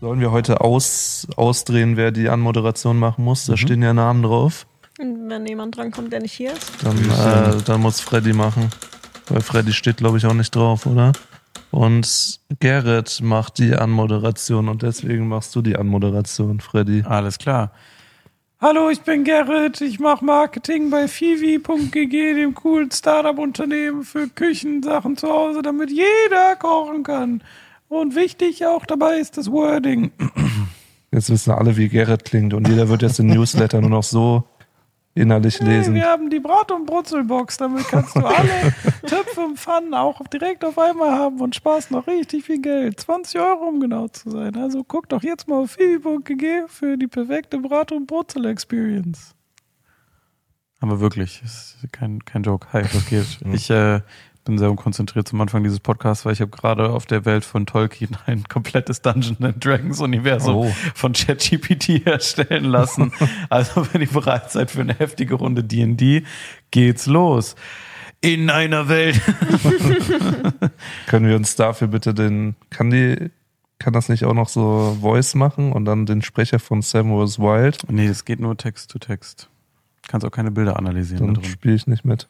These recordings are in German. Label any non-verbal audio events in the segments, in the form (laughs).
Sollen wir heute aus, ausdrehen, wer die Anmoderation machen muss? Da stehen ja Namen drauf. Und wenn jemand drankommt, der nicht hier ist. Dann, äh, dann muss Freddy machen. Weil Freddy steht, glaube ich, auch nicht drauf, oder? Und Gerrit macht die Anmoderation und deswegen machst du die Anmoderation, Freddy. Alles klar. Hallo, ich bin Gerrit. Ich mache Marketing bei Fivi.gg, dem coolen Startup-Unternehmen für Küchensachen zu Hause, damit jeder kochen kann. Und wichtig auch dabei ist das Wording. Jetzt wissen alle, wie Gerrit klingt und jeder wird jetzt den Newsletter nur noch so innerlich Hey, lesen. wir haben die Brat- und Brutzelbox. Damit kannst du alle (laughs) Töpfe und Pfannen auch direkt auf einmal haben und sparst noch richtig viel Geld. 20 Euro, um genau zu sein. Also guck doch jetzt mal auf fivi.gg für die perfekte Brat- und Brutzel-Experience. Aber wirklich, ist kein, kein Joke. Hi, was (laughs) geht? Ich äh, bin sehr unkonzentriert zum Anfang dieses Podcasts, weil ich habe gerade auf der Welt von Tolkien (laughs) ein komplettes Dungeon Dragons Universum Oh. von ChatGPT (laughs) erstellen lassen. (laughs) also wenn ihr bereit seid für eine heftige Runde D&D, geht's los. In einer Welt. Können wir uns dafür bitte den, kann die, kann das nicht auch noch so Voice machen und dann den Sprecher von Sam was Wild? nee, es geht nur Text zu Text. Kannst auch keine Bilder analysieren. da Dann spiele ich nicht mit.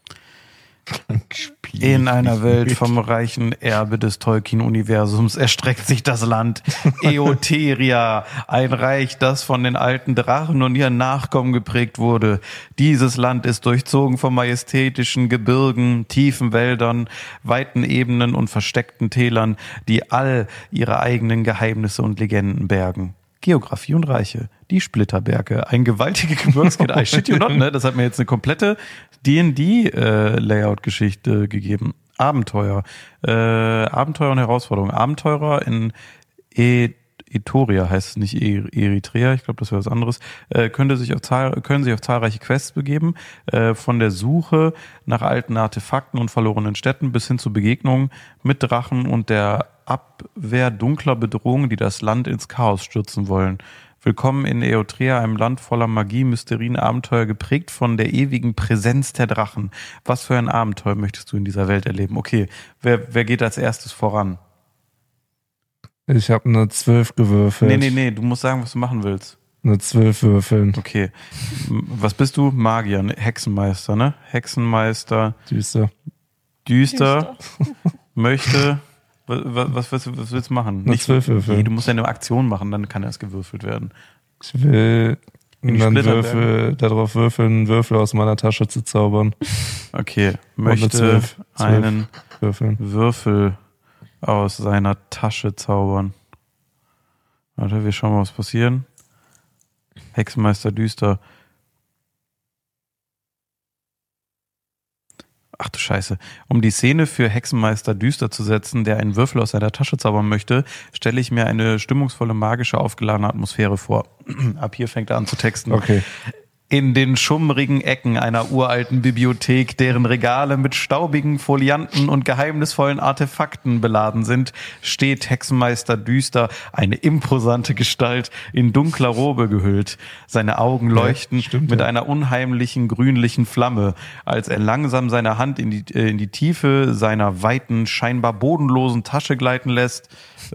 In einer Welt vom reichen Erbe des Tolkien-Universums erstreckt sich das Land (laughs) Eoteria, ein Reich, das von den alten Drachen und ihren Nachkommen geprägt wurde. Dieses Land ist durchzogen von majestätischen Gebirgen, tiefen Wäldern, weiten Ebenen und versteckten Tälern, die all ihre eigenen Geheimnisse und Legenden bergen. Geografie und Reiche, die Splitterberge, ein gewaltige Gebirgskette. I shit you not, ne? Das hat mir jetzt eine komplette D&D-Layout-Geschichte gegeben. Abenteuer, äh, Abenteuer und Herausforderung. Abenteurer in e Etoria heißt es nicht E- Eritrea, ich glaube, das wäre was anderes, äh, könnte sich auf können sich auf zahlreiche Quests begeben, äh, von der Suche nach alten Artefakten und verlorenen Städten bis hin zu Begegnungen mit Drachen und der Abwehr dunkler Bedrohungen, die das Land ins Chaos stürzen wollen. Willkommen in Eotrea, einem Land voller Magie, Mysterien, Abenteuer, geprägt von der ewigen Präsenz der Drachen. Was für ein Abenteuer möchtest du in dieser Welt erleben? Okay, wer, wer geht als erstes voran? Ich habe eine 12 gewürfelt. Nee, nee, nee, du musst sagen, was du machen willst. Eine 12 würfeln. Okay. Was bist du? Magier, ne? Hexenmeister, ne? Hexenmeister, Düster. düster, (laughs) möchte. Was, was, was, was willst du machen? Eine 12 würfeln. Nee, du musst ja eine Aktion machen, dann kann erst gewürfelt werden. Ich will die dann. Würfel, darauf würfeln, einen Würfel aus meiner Tasche zu zaubern. Okay. eine Möchte 12. 12. einen Würfeln. Würfel aus seiner Tasche zaubern. Warte, wir schauen mal, was passiert. Hexenmeister düster. Ach du Scheiße. Um die Szene für Hexenmeister düster zu setzen, der einen Würfel aus seiner Tasche zaubern möchte, stelle ich mir eine stimmungsvolle, magische, aufgeladene Atmosphäre vor. (clears throat) Ab hier fängt er an zu texten. Okay. In den schummrigen Ecken einer uralten Bibliothek, deren Regale mit staubigen Folianten und geheimnisvollen Artefakten beladen sind, steht Hexenmeister Düster, eine imposante Gestalt, in dunkler Robe gehüllt. Seine Augen leuchten stimmt, mit ja. einer unheimlichen grünlichen Flamme, als er langsam seine Hand in die, äh, in die Tiefe seiner weiten, scheinbar bodenlosen Tasche gleiten lässt.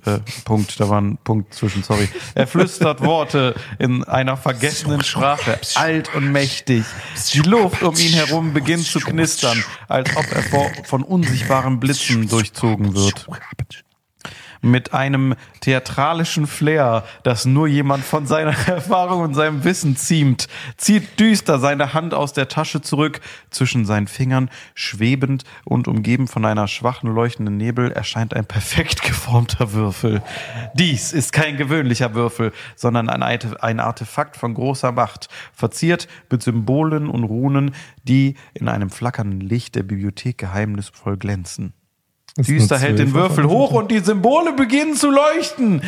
Äh, Punkt, da war ein Punkt zwischen, sorry. Er flüstert Worte in einer vergessenen Sprache, alt und mächtig. Die Luft um ihn herum beginnt zu knistern, als ob er von unsichtbaren Blitzen durchzogen wird. Mit einem theatralischen Flair, das nur jemand von seiner (laughs) Erfahrung und seinem Wissen ziemt, zieht düster seine Hand aus der Tasche zurück. Zwischen seinen Fingern, schwebend und umgeben von einer schwachen leuchtenden Nebel, erscheint ein perfekt geformter Würfel. Dies ist kein gewöhnlicher Würfel, sondern ein Arte- ein Artefakt von großer Macht, verziert mit Symbolen und Runen, die in einem flackernden Licht der Bibliothek geheimnisvoll glänzen. Düster hält den 12 Würfel hoch und die Symbole beginnen zu leuchten.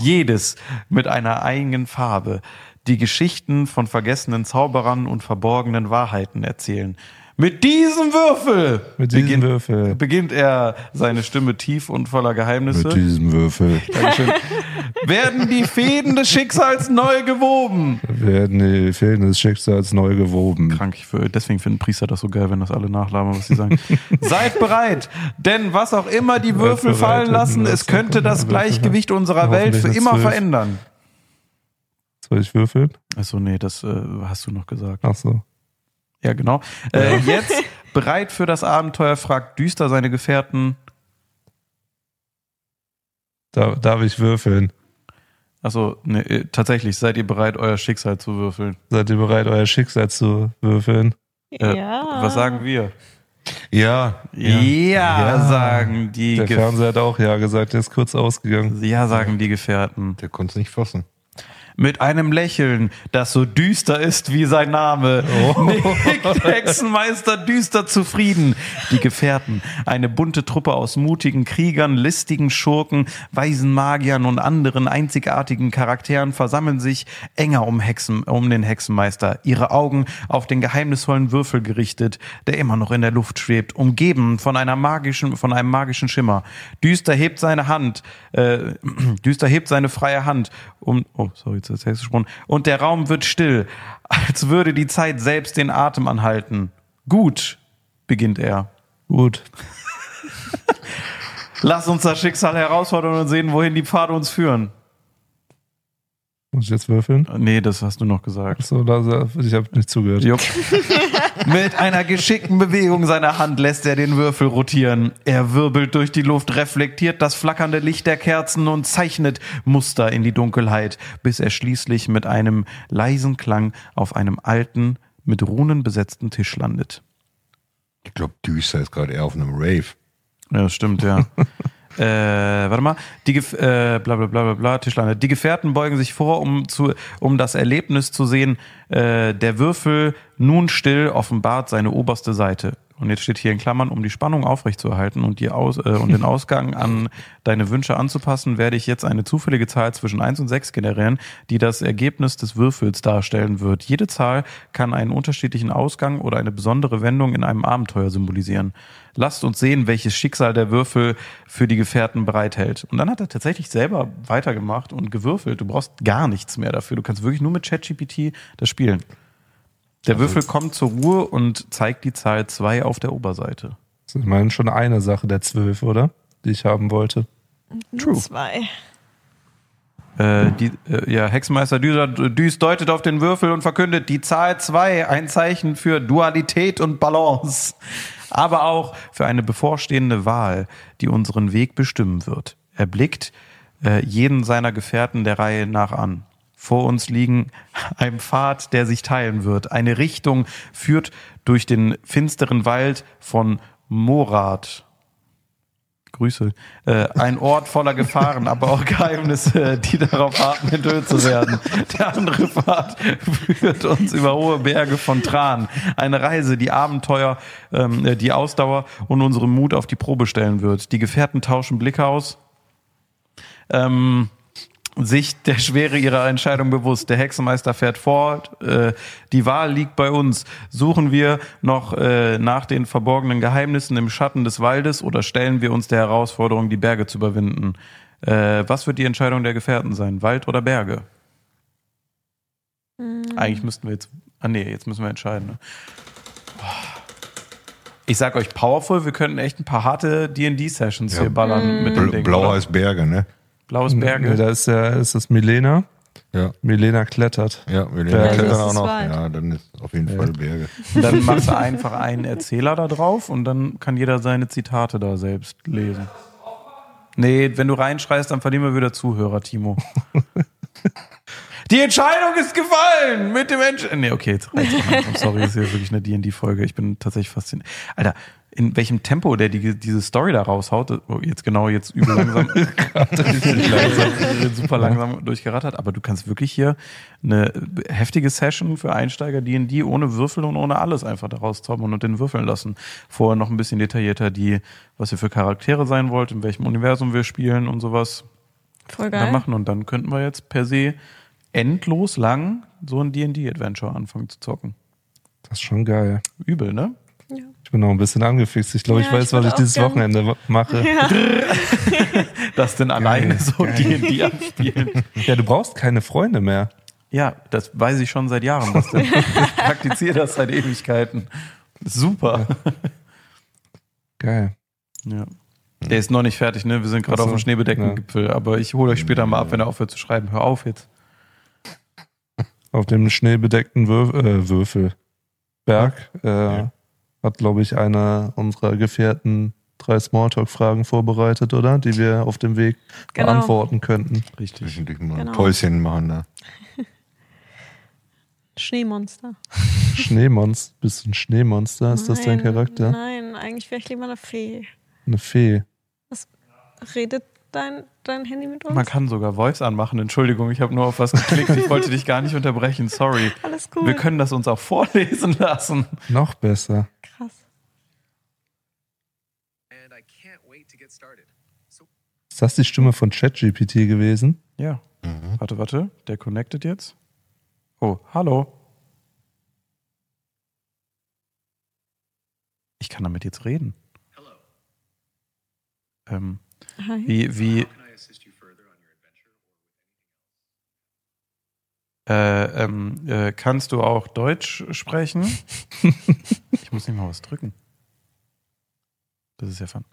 Jedes mit einer eigenen Farbe. die Geschichten von vergessenen Zauberern und verborgenen Wahrheiten erzählen. Mit diesem Würfel, Mit diesem beginnt, Würfel. beginnt er seine Stimme tief und voller Geheimnisse. Mit diesem Würfel. Dankeschön. werden die Fäden des Schicksals neu gewoben. Werden die Fäden des Schicksals neu gewoben. Krank, ich für, deswegen finden Priester das so geil, wenn das alle nachlabern, was sie sagen. (laughs) Seid bereit, denn was auch immer die Würfel fallen lassen, es könnte das Gleichgewicht unserer Welt für immer Zwölf. verändern. Soll ich würfeln? Achso, nee, das äh, hast du noch gesagt. Ach so. Ja, genau. Äh, (laughs) jetzt bereit für das Abenteuer, fragt Düster seine Gefährten. Da, darf ich würfeln? Achso, nee, äh, tatsächlich, seid ihr bereit, euer Schicksal zu würfeln? Seid ihr bereit, euer Schicksal zu würfeln? Äh, ja. Was sagen wir? Ja, Ja, Ja. sagen die Der Ge Fernseher hat auch ja gesagt, der ist kurz ausgegangen. Ja, sagen die Gefährten. der konnte es nicht fassen. Mit einem Lächeln, das so düster ist wie sein Name, (laughs) nickt Hexenmeister düster zufrieden. Die Gefährten, eine bunte Truppe aus mutigen Kriegern, listigen Schurken, weisen Magiern und anderen einzigartigen Charakteren versammeln sich enger um, Hexen, um den Hexenmeister, ihre Augen auf den geheimnisvollen Würfel gerichtet, der immer noch in der Luft schwebt, umgeben von einer magischen, von einem magischen Schimmer. Düster hebt seine Hand, äh, (clears throat) Düster hebt seine freie Hand, um, oh, sorry, ist der Text gesprochen, und der Raum wird still, als würde die Zeit selbst den Atem anhalten. Gut, beginnt er. Gut. (laughs) Lass uns das Schicksal herausfordern und sehen, wohin die Pfade uns führen. Muss ich jetzt würfeln? Nee, das hast du noch gesagt. Ach So, da, ich habe nicht zugehört. Jupp. (laughs) Mit einer geschickten Bewegung seiner Hand lässt er den Würfel rotieren. Er wirbelt durch die Luft, reflektiert das flackernde Licht der Kerzen und zeichnet Muster in die Dunkelheit, bis er schließlich mit einem leisen Klang auf einem alten, mit Runen besetzten Tisch landet. Ich glaube, Düster ist gerade eher auf einem Rave. Ja, stimmt, ja. (laughs) äh, warte mal. Die Gef äh, bla bla bla bla bla, Tischlande. Die Gefährten beugen sich vor, um, zu, um das Erlebnis zu sehen. Äh, der Würfel nun still offenbart seine oberste Seite. Und jetzt steht hier in Klammern, um die Spannung aufrechtzuerhalten und, die Aus äh, und den Ausgang (laughs) an deine Wünsche anzupassen, werde ich jetzt eine zufällige Zahl zwischen 1 und 6 generieren, die das Ergebnis des Würfels darstellen wird. Jede Zahl kann einen unterschiedlichen Ausgang oder eine besondere Wendung in einem Abenteuer symbolisieren. Lasst uns sehen, welches Schicksal der Würfel für die Gefährten bereithält. Und dann hat er tatsächlich selber weitergemacht und gewürfelt. Du brauchst gar nichts mehr dafür. Du kannst wirklich nur mit ChatGPT das spielen. Der Würfel kommt zur Ruhe und zeigt die Zahl 2 auf der Oberseite. Das ist immerhin schon eine Sache der zwölf, oder? Die ich haben wollte. True. Zwei. Äh, die, äh, ja, Hexenmeister Düser, Düs deutet auf den Würfel und verkündet die Zahl 2, ein Zeichen für Dualität und Balance, aber auch für eine bevorstehende Wahl, die unseren Weg bestimmen wird. Er blickt äh, jeden seiner Gefährten der Reihe nach an. Vor uns liegen ein Pfad, der sich teilen wird. Eine Richtung führt durch den finsteren Wald von Morat. Grüße. Äh, ein Ort voller Gefahren, aber auch Geheimnisse, die darauf warten, enthüllt zu werden. Der andere Pfad führt uns über hohe Berge von Tran. Eine Reise, die Abenteuer, ähm, äh, die Ausdauer und unseren Mut auf die Probe stellen wird. Die Gefährten tauschen Blicke aus. Ähm, sich der Schwere ihrer Entscheidung bewusst. Der Hexenmeister fährt fort. Äh, die Wahl liegt bei uns. Suchen wir noch äh, nach den verborgenen Geheimnissen im Schatten des Waldes oder stellen wir uns der Herausforderung, die Berge zu überwinden? Äh, was wird die Entscheidung der Gefährten sein? Wald oder Berge? Eigentlich müssten wir jetzt. Ah nee, jetzt müssen wir entscheiden. Ne? Ich sag euch powerful, wir könnten echt ein paar harte D&D-Sessions Ja. hier ballern mit dem Ding. Blau oder? heißt Berge, ne? Blaues Berge. Nee, da ist ja, ist das Milena. Ja. Milena klettert. Ja, wir Ja, klettern das auch noch. Wald. Ja, dann ist auf jeden Fall Berge. Und dann machst du einfach einen Erzähler da drauf und dann kann jeder seine Zitate da selbst lesen. Nee, wenn du reinschreist, dann verlieren wir wieder Zuhörer, Timo. (laughs) Die Entscheidung ist gefallen mit dem Entsch Nee, okay, jetzt reicht's. Sorry, das ist ja wirklich eine D&D-Folge. Ich bin tatsächlich fasziniert. Alter, in welchem Tempo der die, diese Story da raushaut, oh, jetzt genau, jetzt übel langsam, (laughs) (laughs) langsam super langsam durchgerattert, aber du kannst wirklich hier eine heftige Session für Einsteiger D&D ohne Würfel und ohne alles einfach daraus zaubern und den würfeln lassen. Vorher noch ein bisschen detaillierter die, was ihr für Charaktere sein wollt, in welchem Universum wir spielen und sowas Voll geil. machen und dann könnten wir jetzt per se endlos lang so ein D&D-Adventure anfangen zu zocken. Das ist schon geil. Übel, ne? Ja. Ich bin noch ein bisschen angefixt. Ich glaube, ich Ja, weiß, ich was ich dieses gern- Wochenende mache. Ja. (laughs) (laughs) Das denn alleine so D&D anspielen. (laughs) du brauchst keine Freunde mehr. Ja, das weiß ich schon seit Jahren. Das denn. Ich praktiziere das seit Ewigkeiten. Super. Geil. Ja. Der ist noch nicht fertig, ne? Wir sind gerade so, auf dem Schneebedeckengipfel, aber ich hole euch später mal ab, wenn er aufhört zu schreiben. Hör auf jetzt. Auf dem schneebedeckten Würf äh, Würfelberg äh, hat, glaube ich, einer unserer Gefährten drei Smalltalk-Fragen vorbereitet, oder? Die wir auf dem Weg Genau. beantworten könnten. Richtig. Zwischendurch mal ein Genau. Päuschen machen da. (laughs) Schneemonster. Schneemonster. Bist du ein Schneemonster? Ist das dein Nein, Charakter? Nein, eigentlich wäre ich lieber eine Fee. Eine Fee. Redet dein, dein Handy mit uns? Man kann sogar Voice anmachen. Entschuldigung, ich habe nur auf was geklickt. Ich wollte dich gar nicht unterbrechen. Sorry. (laughs) Alles gut. Wir können das uns auch vorlesen lassen. Noch besser. Krass. and I can't wait to get started. So Ist das die Stimme von ChatGPT gewesen? Ja. Warte, warte. Der connected jetzt. Oh, hallo. Ich kann damit jetzt reden. hello. Ähm, Hi. wie, wie, How can I assist you further on your adventure? äh, ähm, äh, kannst du auch Deutsch sprechen? (laughs) ich muss nicht mal was drücken. Das ist ja fun.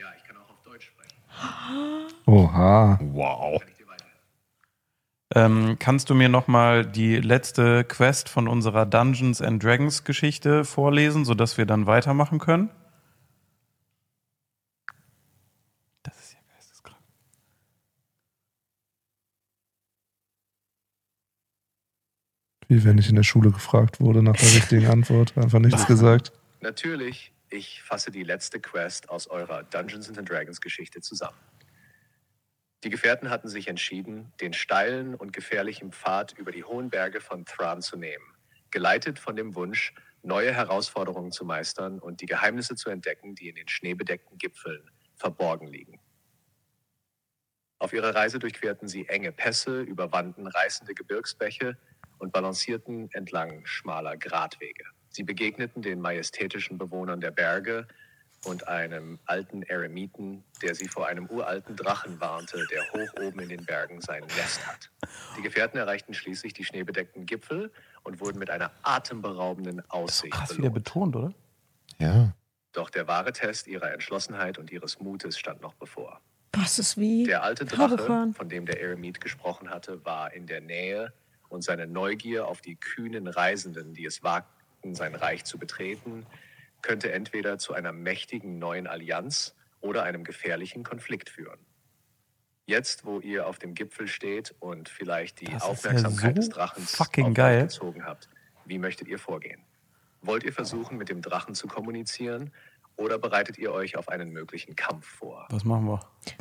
Ja, ich kann auch auf Deutsch sprechen. Oha. Wow. Ähm, kannst du mir nochmal die letzte Quest von unserer Dungeons and Dragons Geschichte vorlesen, sodass wir dann weitermachen können? Das ist ja geisteskrank. Wie wenn ich in der Schule gefragt wurde nach der (laughs) richtigen Antwort. Einfach nichts gesagt. Natürlich, ich fasse die letzte Quest aus eurer Dungeons and Dragons Geschichte zusammen. Die Gefährten hatten sich entschieden, den steilen und gefährlichen Pfad über die hohen Berge von Thran zu nehmen, geleitet von dem Wunsch, neue Herausforderungen zu meistern und die Geheimnisse zu entdecken, die in den schneebedeckten Gipfeln verborgen liegen. Auf ihrer Reise durchquerten sie enge Pässe, überwanden reißende Gebirgsbäche und balancierten entlang schmaler Gratwege. Sie begegneten den majestätischen Bewohnern der Berge und einem alten Eremiten, der sie vor einem uralten Drachen warnte, der hoch oben in den Bergen sein Nest hat. Die Gefährten erreichten schließlich die schneebedeckten Gipfel und wurden mit einer atemberaubenden Aussicht Krass wieder belohnt. betont, oder? Ja. Doch der wahre Test ihrer Entschlossenheit und ihres Mutes stand noch bevor. Was ist wie? Der alte Drache, von dem der Eremit gesprochen hatte, war in der Nähe und seine Neugier auf die kühnen Reisenden, die es wagten, sein Reich zu betreten, könnte entweder zu einer mächtigen neuen Allianz oder einem gefährlichen Konflikt führen. Jetzt, wo ihr auf dem Gipfel steht und vielleicht die Das ist ja Aufmerksamkeit so des Drachens fucking geil. gezogen habt, wie möchtet ihr vorgehen? Wollt ihr versuchen, mit dem Drachen zu kommunizieren oder bereitet ihr euch auf einen möglichen Kampf vor? Was machen wir?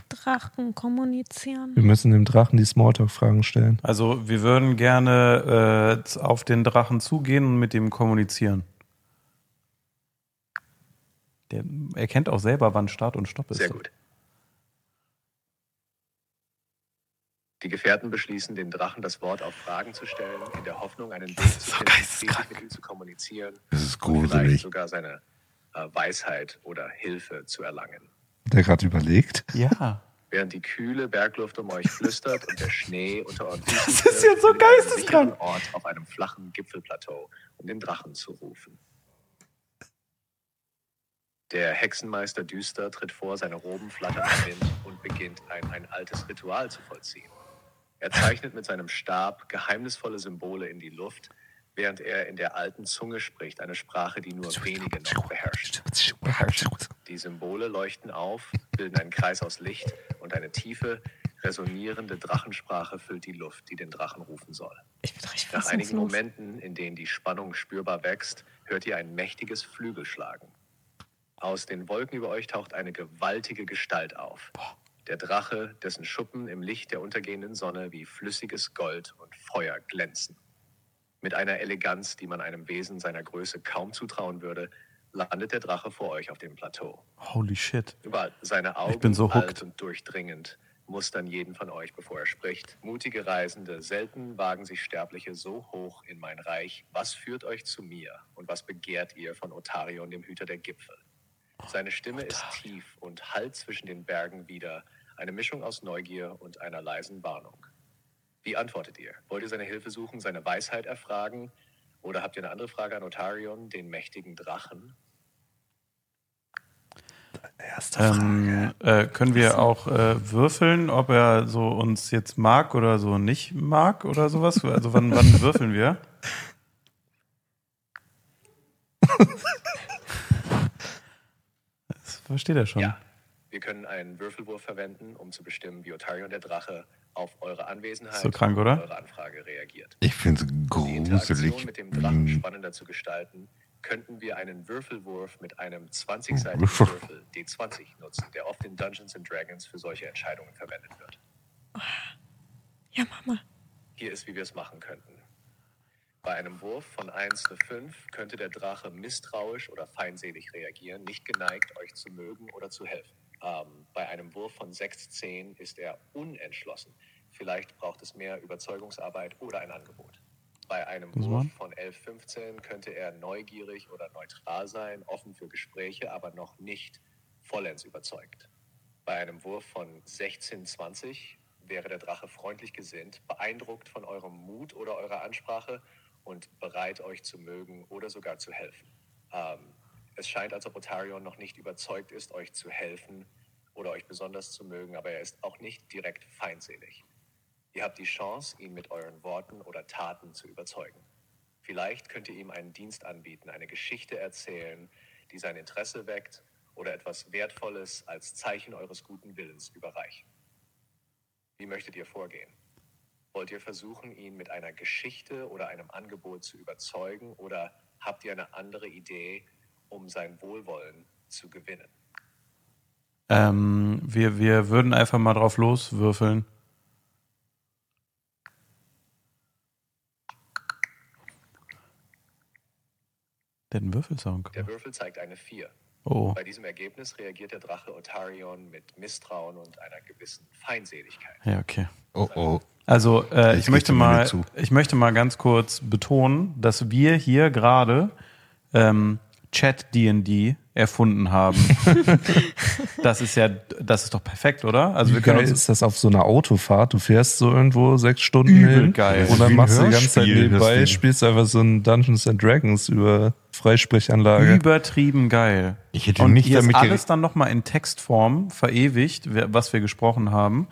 Drachen kommunizieren. Wir müssen dem Drachen die Smalltalk-Fragen stellen. Also, wir würden gerne äh, auf den Drachen zugehen und mit dem kommunizieren. Der erkennt auch selber, wann Start und Stopp ist. Sehr gut. Die Gefährten beschließen, den Drachen das Wort auf Fragen zu stellen, in der Hoffnung, einen Weg zu so finden, mit ihm zu kommunizieren Das ist und vielleicht gruselig. sogar seine Weisheit oder Hilfe zu erlangen. Der gerade überlegt? Ja. (laughs) Während die kühle Bergluft um euch flüstert und der Schnee unter euren Füßen Das ist jetzt so geisteskrank. Ort auf einem flachen Gipfelplateau, um den Drachen zu rufen. Der Hexenmeister Düster tritt vor, seine Roben flattern im Wind und beginnt ein, ein altes Ritual zu vollziehen. Er zeichnet mit seinem Stab geheimnisvolle Symbole in die Luft, während er in der alten Zunge spricht, eine Sprache, die nur wenige noch beherrschen. Die Symbole leuchten auf, bilden einen Kreis aus Licht und eine tiefe, resonierende Drachensprache füllt die Luft, die den Drachen rufen soll. Nach einigen. Momenten, in denen die Spannung spürbar wächst, hört ihr ein mächtiges Flügelschlagen. Aus den Wolken über euch taucht eine gewaltige Gestalt auf. Der Drache, dessen Schuppen im Licht der untergehenden Sonne wie flüssiges Gold und Feuer glänzen. Mit einer Eleganz, die man einem Wesen seiner Größe kaum zutrauen würde, landet der Drache vor euch auf dem Plateau. Holy shit. Über seine Augen, bin so alt hooked. und durchdringend, mustern jeden von euch, bevor er spricht. Mutige Reisende, selten wagen sich Sterbliche so hoch in mein Reich. Was führt euch zu mir und was begehrt ihr von Otarion, dem Hüter der Gipfel? Seine Stimme ist tief und hallt zwischen den Bergen wieder, eine Mischung aus Neugier und einer leisen Warnung. Wie antwortet ihr? Wollt ihr seine Hilfe suchen, seine Weisheit erfragen? Oder habt ihr eine andere Frage an Otarion, den mächtigen Drachen? Ähm, äh, können wir auch äh, würfeln, ob er so uns jetzt mag oder so nicht mag oder sowas? Also wann, wann (laughs) würfeln wir? (laughs) Das versteht er schon. Ja. Wir können einen Würfelwurf verwenden, um zu bestimmen, wie Otarion der Drache auf eure Anwesenheit So krank, oder? und eure Anfrage reagiert. Ich finde es Um die Interaktion gruselig. mit dem Drachen spannender zu gestalten, könnten wir einen Würfelwurf mit einem 20-seitigen Würfel. Würfel D20 nutzen, der oft in Dungeons and Dragons für solche Entscheidungen verwendet wird. Ja, Mama. Hier ist, wie wir es machen könnten. Bei einem Wurf von 1 zu 5 könnte der Drache misstrauisch oder feindselig reagieren, nicht geneigt, euch zu mögen oder zu helfen. Ähm, bei einem Wurf von 6 zu 10 ist er unentschlossen. Vielleicht braucht es mehr Überzeugungsarbeit oder ein Angebot. Bei einem Wurf von 11 15 könnte er neugierig oder neutral sein, offen für Gespräche, aber noch nicht vollends überzeugt. Bei einem Wurf von 16 20 wäre der Drache freundlich gesinnt, beeindruckt von eurem Mut oder eurer Ansprache und bereit, euch zu mögen oder sogar zu helfen. Ähm, es scheint, als ob Otarion noch nicht überzeugt ist, euch zu helfen oder euch besonders zu mögen, aber er ist auch nicht direkt feindselig. Ihr habt die Chance, ihn mit euren Worten oder Taten zu überzeugen. Vielleicht könnt ihr ihm einen Dienst anbieten, eine Geschichte erzählen, die sein Interesse weckt oder etwas Wertvolles als Zeichen eures guten Willens überreichen. Wie möchtet ihr vorgehen? Wollt ihr versuchen, ihn mit einer Geschichte oder einem Angebot zu überzeugen oder habt ihr eine andere Idee, um sein Wohlwollen zu gewinnen? Ähm, wir, wir würden einfach mal drauf loswürfeln. Der hat einen Würfelsound Der gemacht. Würfel zeigt eine 4. Oh. Bei diesem Ergebnis reagiert der Drache Otarion mit Misstrauen und einer gewissen Feindseligkeit. Ja, okay. Oh oh. Also äh, Ich möchte mal, ich möchte mal ganz kurz betonen, dass wir hier gerade ähm, Chat D&D erfunden haben. (laughs) das ist ja, das ist doch perfekt, oder? Also Wie wir können geil uns ist das auf so einer Autofahrt? Du fährst so irgendwo sechs Stunden Übel hin geil. und dann machst du die ganze Zeit nebenbei, spielst einfach so ein Dungeons and Dragons über Freisprechanlage. übertrieben geil. Ich hätte Und nicht hier damit ist alles dann nochmal in Textform verewigt, was wir gesprochen haben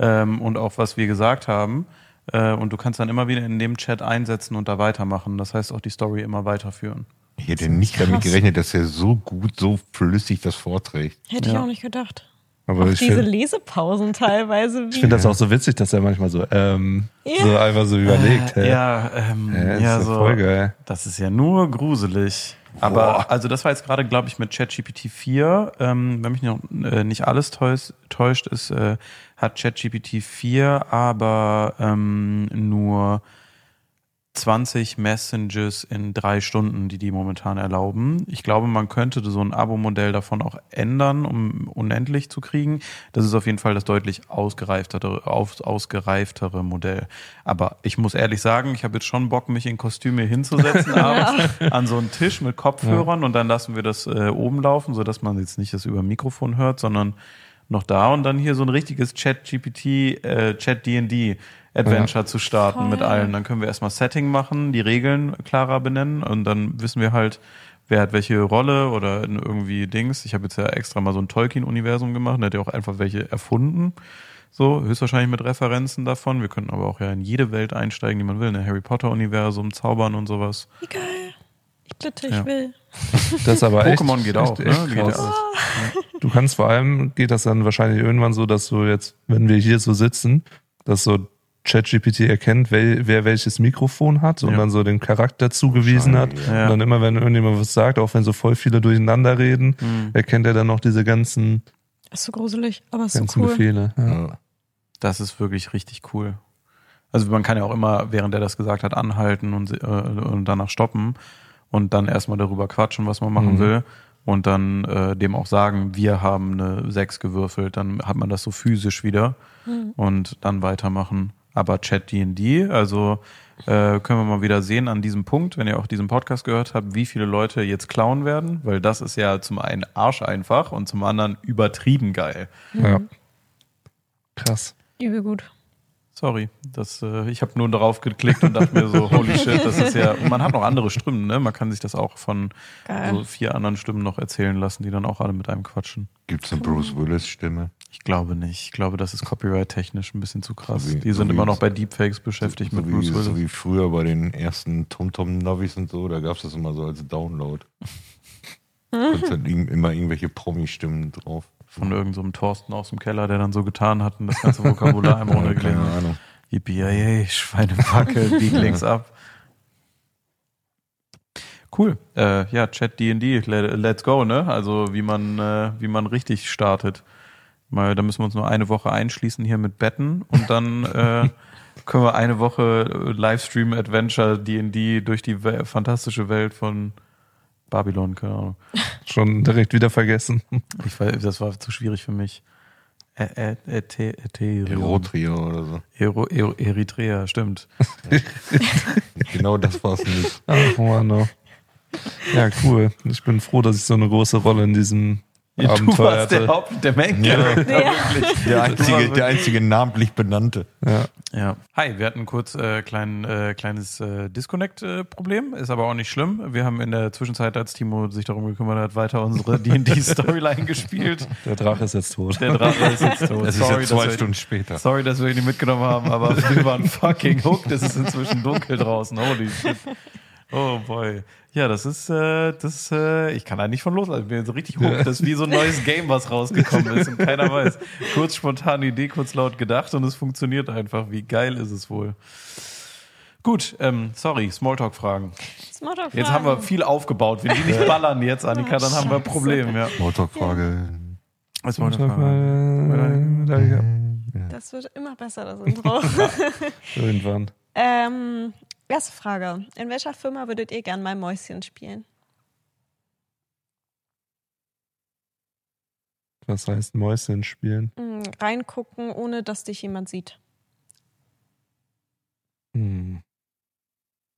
ähm, und auch was wir gesagt haben. Äh, und du kannst dann immer wieder in dem Chat einsetzen und da weitermachen. Das heißt auch die Story immer weiterführen. Ich hätte nicht damit krass. gerechnet, dass er so gut, so flüssig das vorträgt. Hätte ich Ja. auch nicht gedacht. Aber auch ich diese finde Lesepausen teilweise. ich Wie, find das auch so witzig, dass er manchmal so, ähm, Ja. so einfach so überlegt. Äh, ja, ähm, ja, doch so. voll geil. Das ist ja nur gruselig. Aber Boah. also das war jetzt gerade, glaube ich, mit ChatGPT 4, ähm, wenn mich noch, äh, nicht alles täuscht, täuscht ist, äh, hat ChatGPT 4 aber ähm, nur 20 Messages in drei Stunden, die die momentan erlauben. Ich glaube, man könnte so ein Abo-Modell davon auch ändern, um unendlich zu kriegen. Das ist auf jeden Fall das deutlich ausgereiftere, aus, ausgereiftere Modell. Aber ich muss ehrlich sagen, ich habe jetzt schon Bock, mich in Kostüme hinzusetzen (laughs) abends an so einen Tisch mit Kopfhörern und dann lassen wir das äh, oben laufen, sodass man jetzt nicht das über dem Mikrofon hört, sondern noch da und dann hier so ein richtiges Chat-GPT, äh, Chat-D&D Adventure zu starten Voll. mit allen. Dann können wir erstmal Setting machen, die Regeln klarer benennen und dann wissen wir halt, wer hat welche Rolle oder in irgendwie Dings. Ich habe jetzt ja extra mal so ein Tolkien-Universum gemacht, der hat ja auch einfach welche erfunden. So, höchstwahrscheinlich mit Referenzen davon. Wir könnten aber auch ja in jede Welt einsteigen, die man will. Ne? Harry Potter-Universum, Zaubern und sowas. wie geil. Ich bitte, ich Ja. will. Das ist aber echt, Pokémon geht echt, auch, ne? echt Geht ja alles. Du kannst vor allem, geht das dann wahrscheinlich irgendwann so, dass du jetzt, wenn wir hier so sitzen, dass so ChatGPT erkennt, wer, wer welches Mikrofon hat und Ja. dann so den Charakter zugewiesen hat. Ja. Und dann immer, wenn irgendjemand was sagt, auch wenn so voll viele durcheinander reden, Mhm. erkennt er dann noch diese ganzen, Ist so gruselig, aber ist so ganzen cool. Befehle. Ja. Das ist wirklich richtig cool. Also man kann ja auch immer, während er das gesagt hat, anhalten und, äh, und danach stoppen und dann erstmal darüber quatschen, was man machen Mhm. will. und dann äh, dem auch sagen, wir haben eine 6 gewürfelt, dann hat man das so physisch wieder und dann weitermachen. Aber Chat D&D, also äh, können wir mal wieder sehen an diesem Punkt, wenn ihr auch diesen Podcast gehört habt, wie viele Leute jetzt klauen werden, weil das ist ja zum einen arsch einfach und zum anderen übertrieben geil. Ja. Krass. Übel gut. Sorry, das, äh, ich habe nur darauf geklickt und dachte mir so, (laughs) holy shit, das ist ja. Und man hat noch andere Stimmen, ne? Man kann sich das auch von Geil. so vier anderen Stimmen noch erzählen lassen, die dann auch alle mit einem quatschen. Gibt's eine Bruce Willis-Stimme? Ich glaube nicht. Ich glaube, das ist copyright-technisch ein bisschen zu krass. So wie- die sind so wie- immer noch bei Deepfakes beschäftigt so mit wie, Bruce Willis. so wie früher bei den ersten TomTom-Navis und so, da gab's das immer so als Download. (laughs) Und dann immer irgendwelche Promi-Stimmen drauf. Von irgendeinem so Thorsten aus dem Keller, der dann so getan hat und das ganze Vokabular einmal (laughs) Ja, runtergelegt keine. Ahnung. Yippie, Schweinebacke, (laughs) bieg links ab. Cool. Äh, ja, Chat D&D, let- let's go, ne? Also wie man, äh, wie man richtig startet. Mal, da müssen wir uns nur eine Woche einschließen hier mit Betten und dann äh, (laughs) können wir eine Woche äh, Livestream Adventure D&D durch die fantastische Welt von Babylon, keine Ahnung. (laughs) Schon direkt wieder vergessen. Ich weiß, das war zu schwierig für mich. Ä-. Erotria oder so. Ero- Ero- Eritrea, stimmt. (laughs) Genau das war's nicht. Ach, Mann, Ja, cool. Ich bin froh, dass ich so eine große Rolle in diesem Ja, du warst der. Haupt, der Main Ja. Wirklich. Der einzige, der einzige namentlich benannte. Ja. Ja. Hi, wir hatten kurz äh, klein, äh, kleines äh, Disconnect-Problem, ist aber auch nicht schlimm. Wir haben in der Zwischenzeit, als Timo sich darum gekümmert hat, weiter unsere (laughs) D&D-Storyline gespielt. Der Drache ist jetzt tot. Der Drache ist jetzt tot. Es ist Sorry, jetzt zwei dass wir- Stunden später. Sorry, dass wir ihn nicht mitgenommen haben, aber wir waren fucking hooked. Es ist inzwischen dunkel draußen. Holy shit. Oh boy. Ja, das ist, äh, das, äh, ich kann da nicht von loslassen. Ich bin so richtig hooked. Das ist wie so ein neues (laughs) Game, was rausgekommen ist und keiner weiß. Kurz spontane Idee, kurz laut gedacht und es funktioniert einfach. Wie geil ist es wohl? Gut, ähm, sorry, Smalltalk-Fragen. Smalltalk Jetzt haben wir viel aufgebaut. Wenn die nicht ballern jetzt, Annika, dann haben wir ein Problem, ja. Smalltalk-Frage. Smalltalk-Fragen. Das wird immer besser, das Intro. Irgendwann. ähm, erste Frage. In welcher Firma würdet ihr gern mal Mäuschen spielen? Was heißt Mäuschen spielen? Hm, reingucken, ohne dass dich jemand sieht. Hm.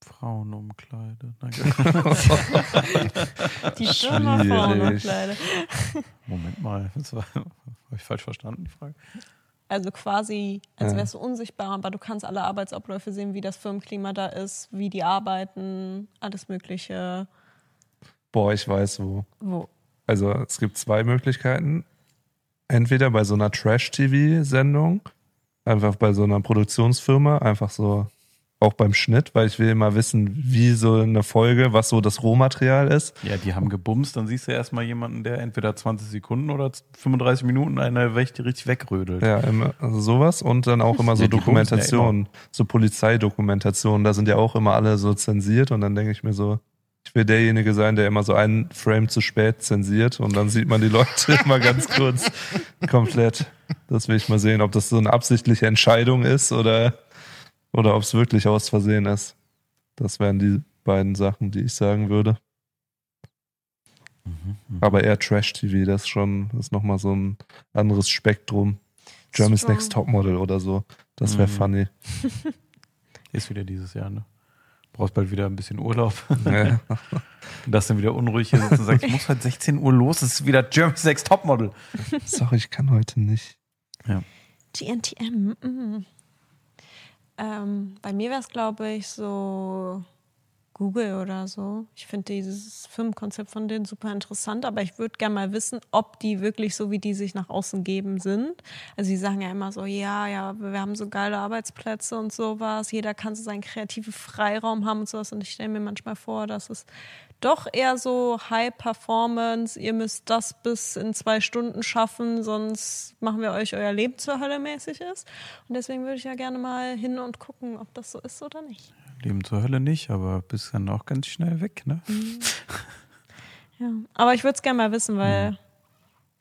Frauenumkleide. Danke. (laughs) Die Firma. Frauenkleider. Moment mal, das war, habe ich falsch verstanden, die Frage? Also quasi, als wärst du unsichtbar, aber du kannst alle Arbeitsabläufe sehen, wie das Firmenklima da ist, wie die arbeiten, alles Mögliche. Boah, ich weiß wo. Wo? Also es gibt zwei Möglichkeiten. Entweder bei so einer Trash-TV-Sendung, einfach bei so einer Produktionsfirma, einfach so auch beim Schnitt, weil ich will immer wissen, wie so eine Folge, was so das Rohmaterial ist. Ja, die haben gebumst, dann siehst du erstmal jemanden, der entweder 20 Sekunden oder 35 Minuten eine Wächte richtig wegrödelt. Ja, immer, also sowas und dann auch (laughs) immer so Ja, Dokumentationen, so Polizeidokumentationen, da sind ja auch immer alle so zensiert und dann denke ich mir so, ich will derjenige sein, der immer so einen Frame zu spät zensiert und dann sieht man die Leute (laughs) immer ganz kurz komplett. Das will ich mal sehen, ob das so eine absichtliche Entscheidung ist oder, oder ob es wirklich aus Versehen ist. Das wären die beiden Sachen, die ich sagen würde. Aber eher Trash-TV, das ist schon, das ist nochmal so ein anderes Spektrum. Germany's Strong. Next Topmodel oder so. Das wäre Mhm. funny. (laughs) Ist wieder dieses Jahr, ne? Brauchst bald wieder ein bisschen Urlaub. Ja. Und das dann wieder unruhig hier sitzt und sagt, (laughs) ich muss heute 16 Uhr los, es ist wieder Germany's Next Topmodel. Sorry, ich kann heute nicht. GNTM. Mm. Ähm, bei mir wäre es, glaube ich, so Google oder so. Ich finde dieses Firmenkonzept von denen super interessant, aber ich würde gerne mal wissen, ob die wirklich so, wie die sich nach außen geben, sind. Also sie sagen ja immer so, ja, ja, wir haben so geile Arbeitsplätze und sowas. Jeder kann so seinen kreativen Freiraum haben und sowas. Und ich stelle mir manchmal vor, dass es doch eher so High Performance, ihr müsst das bis in zwei Stunden schaffen, sonst machen wir euch euer Leben zur Hölle mäßig ist. Und deswegen würde ich ja gerne mal hin und gucken, ob das so ist oder nicht. Leben zur Hölle nicht, aber bist dann auch ganz schnell weg, ne? (laughs) Ja. Aber ich würde es gerne mal wissen, weil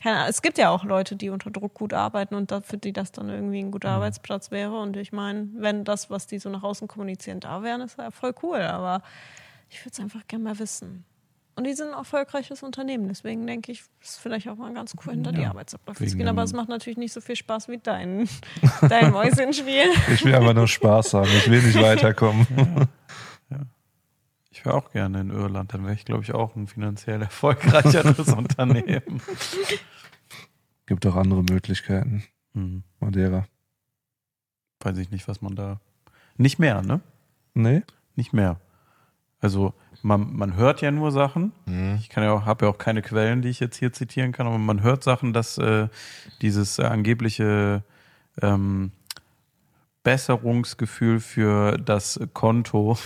keine Ahnung, es gibt ja auch Leute, die unter Druck gut arbeiten und für die das dann irgendwie ein guter Arbeitsplatz wäre. Und ich meine, wenn das, was die so nach außen kommunizieren, da wären, ist ja voll cool. Aber ich würde es einfach gerne mal wissen. Und die sind ein erfolgreiches Unternehmen. Deswegen denke ich, ist vielleicht auch mal ganz cool, hinter die Ja, Arbeitsabläufe zu gehen. Aber es macht natürlich nicht so viel Spaß wie dein, (laughs) dein (laughs) Mäuschenspiel. Ich will aber nur Spaß haben. Ich will nicht weiterkommen. Ich wäre auch gerne in Irland, dann wäre ich, glaube ich, auch ein finanziell erfolgreicheres (laughs) Unternehmen. Gibt auch andere Möglichkeiten. Hm. Madeira. Weiß ich nicht, was man da. Nicht mehr, ne? Nee? Nicht mehr. Also man, man hört ja nur Sachen. Hm. Ich kann ja auch, habe ja auch keine Quellen, die ich jetzt hier zitieren kann, aber man hört Sachen, dass äh, dieses äh, angebliche ähm, Besserungsgefühl für das Konto,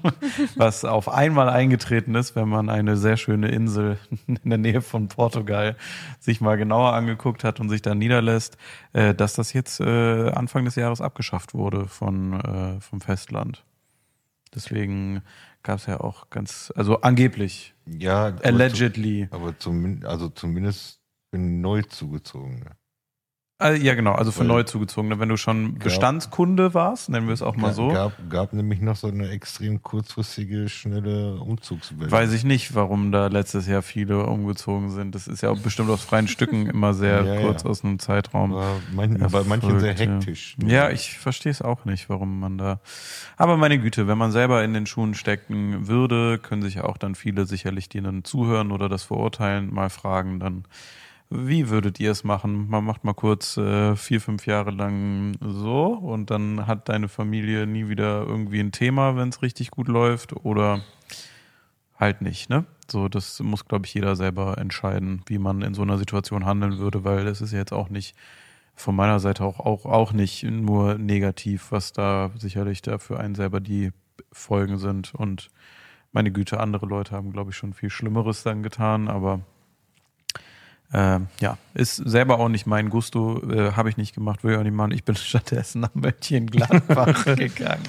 (laughs) was auf einmal eingetreten ist, wenn man eine sehr schöne Insel in der Nähe von Portugal sich mal genauer angeguckt hat und sich da niederlässt, äh, dass das jetzt äh, Anfang des Jahres abgeschafft wurde von, vom Festland. Deswegen gab es ja auch ganz, also angeblich, Ja, aber allegedly. zu- Aber zumindest, also zumindest für neu zugezogene. Ah, ja, genau, also für Weil- neu zugezogene. Wenn du schon Bestandskunde warst, nennen wir es auch mal so, Gab, gab nämlich noch so eine extrem kurzfristige, schnelle Umzugswelle. weiß ich nicht, warum da letztes Jahr viele umgezogen sind. Das ist ja auch bestimmt aus freien Stücken (laughs) immer sehr Ja, kurz ja. aus einem Zeitraum. Aber man, bei manchen sehr Erfolgt, ja. hektisch. Ja, ich verstehe es auch nicht, warum man da. Aber meine Güte, wenn man selber in den Schuhen stecken würde, können sich auch dann viele sicherlich, die dann zuhören oder das verurteilen, mal fragen, dann, wie würdet ihr es machen? Man macht mal kurz äh, vier, fünf Jahre lang so und dann hat deine Familie nie wieder irgendwie ein Thema, wenn es richtig gut läuft oder halt nicht, ne? So, das muss, glaube ich, jeder selber entscheiden, wie man in so einer Situation handeln würde, weil das ist ja jetzt auch nicht von meiner Seite auch, auch, auch nicht nur negativ, was da sicherlich da für einen selber die Folgen sind. Und meine Güte, andere Leute haben, glaube ich, schon viel Schlimmeres dann getan, aber ähm, ja, ist selber auch nicht mein Gusto, äh, habe ich nicht gemacht, will ich auch nicht machen. Ich bin (laughs) stattdessen nach Mönchengladbach (laughs) gegangen.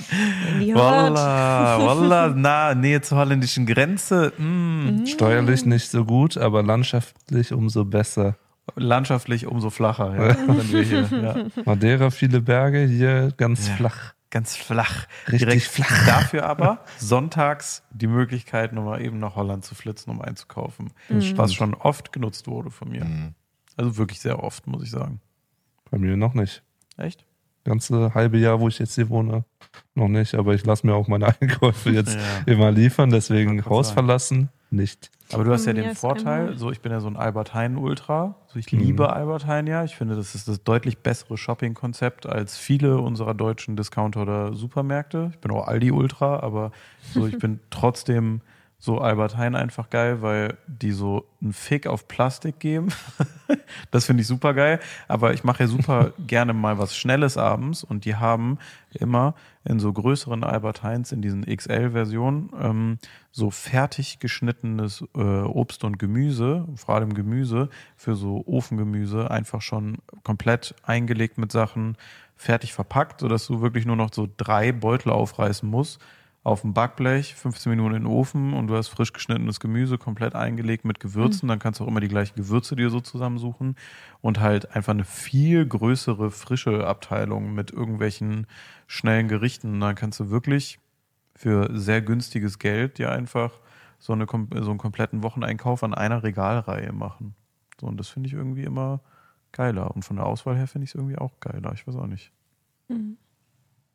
Walla, walla, (laughs) na, Nähe zur holländischen Grenze. Mm. Steuerlich nicht so gut, aber landschaftlich umso besser. Landschaftlich umso flacher, ja, hier. Ja. Madeira, viele Berge, hier ganz Ja. flach. Ganz flach. Richtig Direkt flach. (laughs) Dafür aber (laughs) sonntags die Möglichkeit, nochmal eben nach Holland zu flitzen, um einzukaufen. Was schon oft genutzt wurde von mir. Mhm. Also wirklich sehr oft, muss ich sagen. Bei mir noch nicht. Echt? Ganze halbe Jahr, wo ich jetzt hier wohne, noch nicht. Aber ich lasse mir auch meine (laughs) Einkäufe jetzt Ja. immer liefern. Deswegen Haus verlassen, nicht. Aber du hast ja den Vorteil, so ich bin ja so ein Albert Heijn Ultra. So ich Mhm. liebe Albert Heijn ja. Ich finde, das ist das deutlich bessere Shopping-Konzept als viele unserer deutschen Discounter oder Supermärkte. Ich bin auch Aldi Ultra, aber so ich (laughs) bin trotzdem so Albert Heijn einfach geil, weil die so einen Fick auf Plastik geben. (laughs) das finde ich super geil. Aber ich mache ja super (laughs) gerne mal was Schnelles abends und die haben immer in so größeren Albert Heijns in diesen XL-Versionen ähm, so fertig geschnittenes äh, Obst und Gemüse, vor allem Gemüse, für so Ofengemüse einfach schon komplett eingelegt mit Sachen, fertig verpackt, sodass du wirklich nur noch so drei Beutel aufreißen musst auf dem Backblech, 15 Minuten in den Ofen und du hast frisch geschnittenes Gemüse komplett eingelegt mit Gewürzen. Dann kannst du auch immer die gleichen Gewürze dir so zusammensuchen und halt einfach eine viel größere frische Abteilung mit irgendwelchen schnellen Gerichten. Dann kannst du wirklich für sehr günstiges Geld dir einfach so, eine, so einen kompletten Wocheneinkauf an einer Regalreihe machen. So, und das finde ich irgendwie immer geiler. Und von der Auswahl her finde ich es irgendwie auch geiler. Ich weiß auch nicht. Mhm.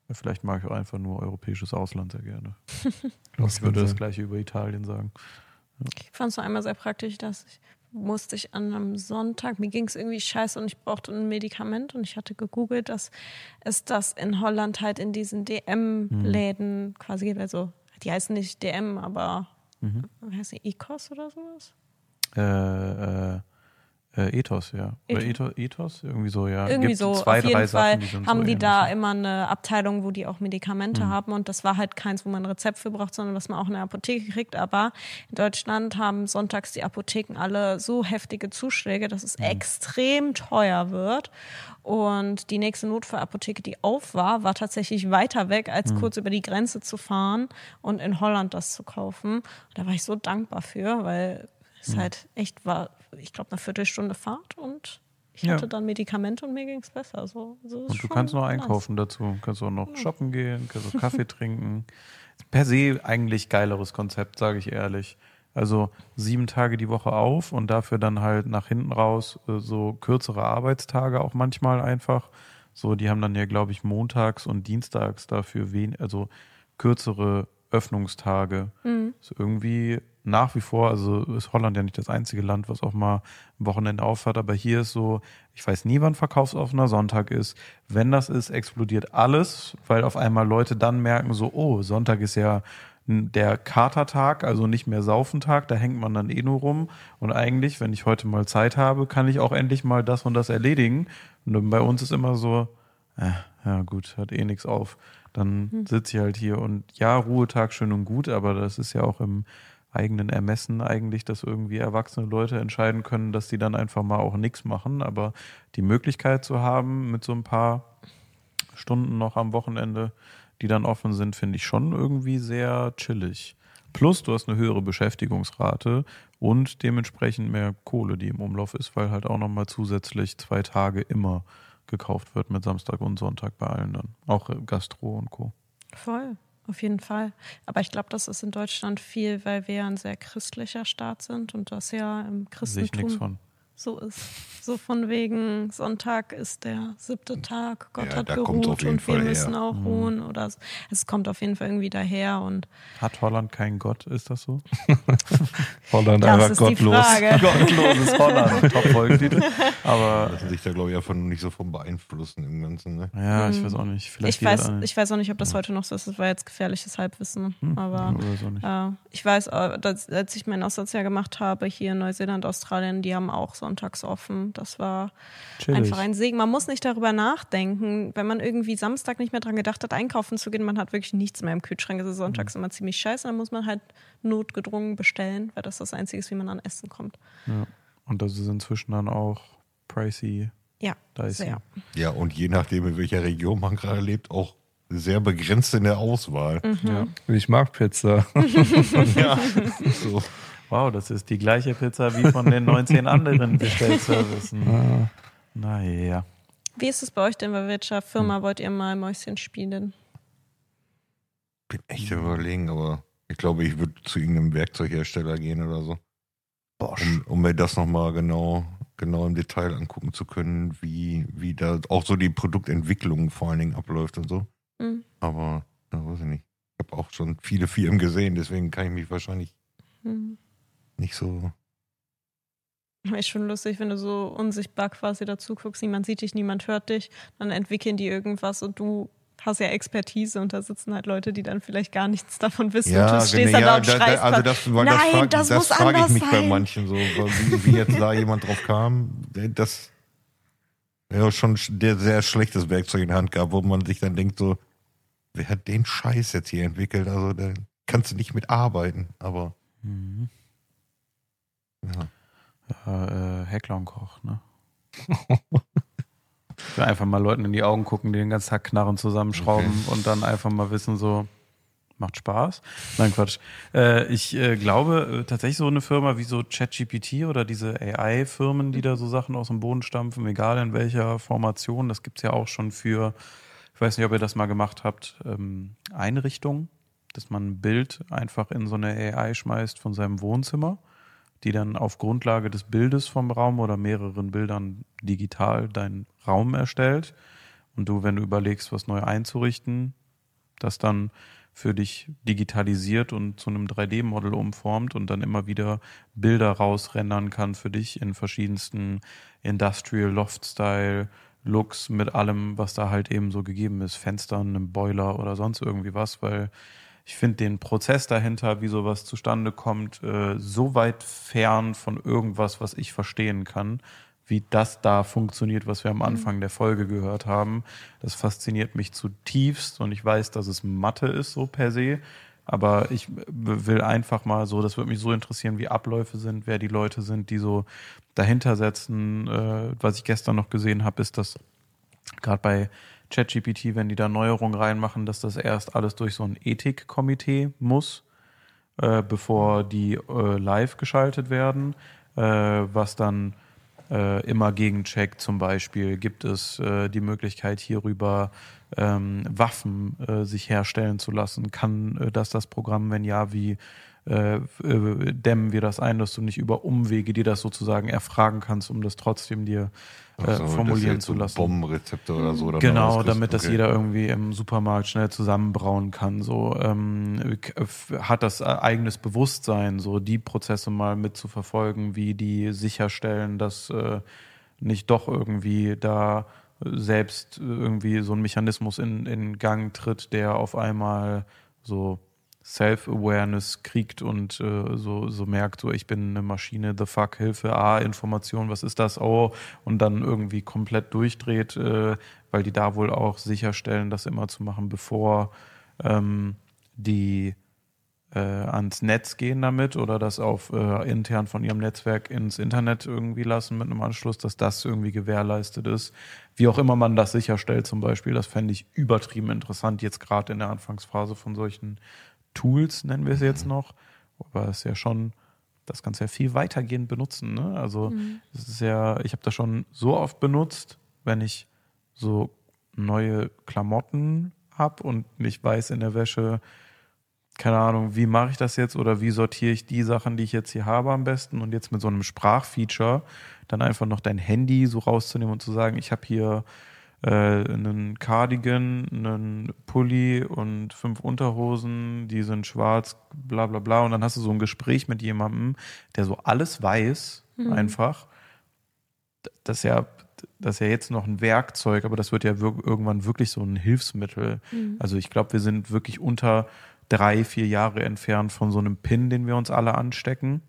Ja, Vielleicht mag ich auch einfach nur europäisches Ausland sehr gerne. (laughs) Ich würde das gleiche über Italien sagen. Ich fand es nur einmal sehr praktisch, dass ich musste ich an einem Sonntag, mir ging es irgendwie scheiße und ich brauchte ein Medikament und ich hatte gegoogelt, dass es das in Holland halt in diesen DM-Läden quasi gibt. Also die heißen nicht DM, aber wie heißt die, Ecos oder sowas? Äh, äh, äh, Ethos, ja. Oder Ethos. Ethos, Ethos? Irgendwie so, ja. Irgendwie Gibt so. zwei, Auf jeden drei Fall Sachen, die haben so die da immer eine Abteilung, wo die auch Medikamente Mhm. haben und das war halt keins, wo man ein Rezept für braucht, sondern was man auch in der Apotheke kriegt. Aber in Deutschland haben sonntags die Apotheken alle so heftige Zuschläge, dass Mhm. es extrem teuer wird. Und die nächste Notfallapotheke, die auf war, war tatsächlich weiter weg, als Mhm. kurz über die Grenze zu fahren und in Holland das zu kaufen. Und da war ich so dankbar für, weil es halt echt war, ich glaube, eine Viertelstunde Fahrt und ich Ja. hatte dann Medikamente und mir ging es besser. So, so Und du kannst noch nice. einkaufen dazu. Kannst auch noch shoppen gehen, kannst auch Kaffee (laughs) trinken. Per se eigentlich geileres Konzept, sage ich ehrlich. Also sieben Tage die Woche auf und dafür dann halt nach hinten raus äh, so kürzere Arbeitstage auch manchmal einfach. So, die haben dann ja, glaube ich, montags und dienstags dafür wen, also kürzere Öffnungstage. Mhm. Ist irgendwie nach wie vor, also ist Holland ja nicht das einzige Land, was auch mal am Wochenende aufhat, aber hier ist so, ich weiß nie, wann verkaufsoffener Sonntag ist. Wenn das ist, explodiert alles, weil auf einmal Leute dann merken so, oh, Sonntag ist ja der Katertag, also nicht mehr Saufentag, da hängt man dann eh nur rum. Und eigentlich, wenn ich heute mal Zeit habe, kann ich auch endlich mal das und das erledigen. Und bei uns ist immer so, äh, ja gut, hat eh nichts auf. Dann sitze ich halt hier und ja, Ruhetag schön und gut, aber das ist ja auch im eigenen Ermessen eigentlich, dass irgendwie erwachsene Leute entscheiden können, dass die dann einfach mal auch nichts machen. Aber die Möglichkeit zu haben, mit so ein paar Stunden noch am Wochenende, die dann offen sind, finde ich schon irgendwie sehr chillig. Plus, du hast eine höhere Beschäftigungsrate und dementsprechend mehr Kohle, die im Umlauf ist, weil halt auch nochmal zusätzlich zwei Tage immer gekauft wird mit Samstag und Sonntag bei allen dann. Auch Gastro und Co. Voll, auf jeden Fall. Aber ich glaube, das ist in Deutschland viel, weil wir ja ein sehr christlicher Staat sind und das ja im Sehe ich nichts Christentum von. So ist. So von wegen Sonntag ist der siebte Tag, Gott Ja, hat da kommt's auf geruht jeden und wir Fall müssen her. auch ruhen. Oder so. es kommt auf jeden Fall irgendwie daher und Hat Holland keinen Gott? Ist das so? (laughs) Holland das einfach ist gottlos. (laughs) Gottloses Holland. (laughs) Top-Folgentitel. Aber Lassen sich da, glaube ich, einfach nur nicht so von beeinflussen im Ganzen. Ne? ja, ich weiß auch nicht. Vielleicht Ich weiß, ich weiß auch nicht, ob das heute noch so ist. Das war jetzt gefährliches Halbwissen. Aber oder so nicht. äh, ich weiß, äh, dass, als ich mein Auslandsjahr gemacht habe, hier in Neuseeland, Australien, die haben auch sonntags offen. Das war Chillig. einfach ein Segen. Man muss nicht darüber nachdenken, wenn man irgendwie Samstag nicht mehr dran gedacht hat, einkaufen zu gehen, man hat wirklich nichts mehr im Kühlschrank. Es ist sonntags immer ziemlich scheiße. Dann muss man halt notgedrungen bestellen, weil das das Einzige ist, wie man an Essen kommt. Ja. Und das ist inzwischen dann auch pricey. Ja, Dicey. sehr. Ja, und je nachdem, in welcher Region man gerade lebt, auch sehr begrenzt in der Auswahl. Ja. Ich mag Pizza. (laughs) (laughs) Ja, so. Wow, das ist die gleiche Pizza wie von den 19 anderen (laughs) Bestellservicen. Naja. Wie ist es bei euch denn? Bei welcher Firma wollt ihr mal Mäuschen spielen? Bin echt überlegen, aber ich glaube, ich würde zu irgendeinem Werkzeughersteller gehen oder so. Um, um mir das nochmal genau, genau im Detail angucken zu können, wie, wie da auch so die Produktentwicklung vor allen Dingen abläuft und so. Hm. Aber, ja, weiß ich nicht. Ich habe auch schon viele Firmen gesehen, deswegen kann ich mich wahrscheinlich Hm. Nicht so. Ist schon lustig, wenn du so unsichtbar quasi dazu guckst, niemand sieht dich, niemand hört dich, dann entwickeln die irgendwas und du hast ja Expertise und da sitzen halt Leute, die dann vielleicht gar nichts davon wissen und du stehst dann da und da- da- schreist also das, nein, das, frag, das, das muss frage ich anders mich bei sein. manchen so, wie, wie jetzt da jemand drauf kam, der das ja schon sch- der sehr schlechtes Werkzeug in der Hand gab, wo man sich dann denkt so, wer hat den Scheiß jetzt hier entwickelt? Also da kannst du nicht mit arbeiten, aber Mhm. Ja. Äh, und Koch, ne? (laughs) Ich will einfach mal Leuten in die Augen gucken, die den ganzen Tag Knarren zusammenschrauben und dann einfach mal wissen, so, macht Spaß. Nein, Quatsch. Äh, ich äh, glaube äh, tatsächlich so eine Firma wie so ChatGPT oder diese AI-Firmen, die da so Sachen aus dem Boden stampfen, egal in welcher Formation, das gibt's ja auch schon für, ich weiß nicht, ob ihr das mal gemacht habt, ähm, Einrichtungen, dass man ein Bild einfach in so eine AI schmeißt von seinem Wohnzimmer die dann auf Grundlage des Bildes vom Raum oder mehreren Bildern digital deinen Raum erstellt. Und du, wenn du überlegst, was neu einzurichten, das dann für dich digitalisiert und zu einem 3D-Model umformt und dann immer wieder Bilder rausrendern kann für dich in verschiedensten Industrial Loft-Style Looks mit allem, was da halt eben so gegeben ist, Fenstern, einem Boiler oder sonst irgendwie was, weil ich finde den Prozess dahinter, wie sowas zustande kommt, äh, so weit fern von irgendwas, was ich verstehen kann, wie das da funktioniert, was wir am Anfang der Folge gehört haben. Das fasziniert mich zutiefst und ich weiß, dass es Mathe ist, so per se. Aber ich will einfach mal so, das würde mich so interessieren, wie Abläufe sind, wer die Leute sind, die so dahinter setzen. Äh, was ich gestern noch gesehen habe, ist, dass gerade bei ChatGPT, wenn die da Neuerungen reinmachen, dass das erst alles durch so ein Ethikkomitee muss, äh, bevor die äh, live geschaltet werden, äh, was dann äh, immer gegencheckt. Zum Beispiel gibt es äh, die Möglichkeit hierüber ähm, Waffen äh, sich herstellen zu lassen. Kann das das Programm, wenn ja, wie äh, äh, dämmen wir das ein, dass du nicht über Umwege dir das sozusagen erfragen kannst, um das trotzdem dir äh, so, formulieren zu lassen. Bombenrezepte oder so. dann Genau, damit das Okay. jeder irgendwie im Supermarkt schnell zusammenbrauen kann. So ähm, hat das äh, eigenes Bewusstsein, so die Prozesse mal mitzuverfolgen, wie die sicherstellen, dass äh, nicht doch irgendwie da selbst irgendwie so ein Mechanismus in, in Gang tritt, der auf einmal so Self-Awareness kriegt und äh, so, so merkt, so ich bin eine Maschine, the fuck, Hilfe, A, Information, was ist das, oh, und dann irgendwie komplett durchdreht, äh, weil die da wohl auch sicherstellen, das immer zu machen, bevor ähm, die äh, ans Netz gehen damit oder das auf äh, intern von ihrem Netzwerk ins Internet irgendwie lassen mit einem Anschluss, dass das irgendwie gewährleistet ist. Wie auch immer man das sicherstellt zum Beispiel, das fände ich übertrieben interessant, jetzt gerade in der Anfangsphase von solchen Tools, nennen wir es jetzt noch, aber es ist ja schon, das kannst du ja viel weitergehend benutzen. Ne? Also es ist ja, ich habe das schon so oft benutzt, wenn ich so neue Klamotten habe und nicht weiß in der Wäsche, keine Ahnung, wie mache ich das jetzt oder wie sortiere ich die Sachen, die ich jetzt hier habe am besten und jetzt mit so einem Sprachfeature dann einfach noch dein Handy so rauszunehmen und zu sagen, ich habe hier äh, einen Cardigan, einen Pulli und fünf Unterhosen, die sind schwarz, bla bla bla und dann hast du so ein Gespräch mit jemandem, der so alles weiß, einfach. Das ist ja das ist ja jetzt noch ein Werkzeug, aber das wird ja wir irgendwann wirklich so ein Hilfsmittel. Also ich glaube, wir sind wirklich unter drei, vier Jahre entfernt von so einem Pin, den wir uns alle anstecken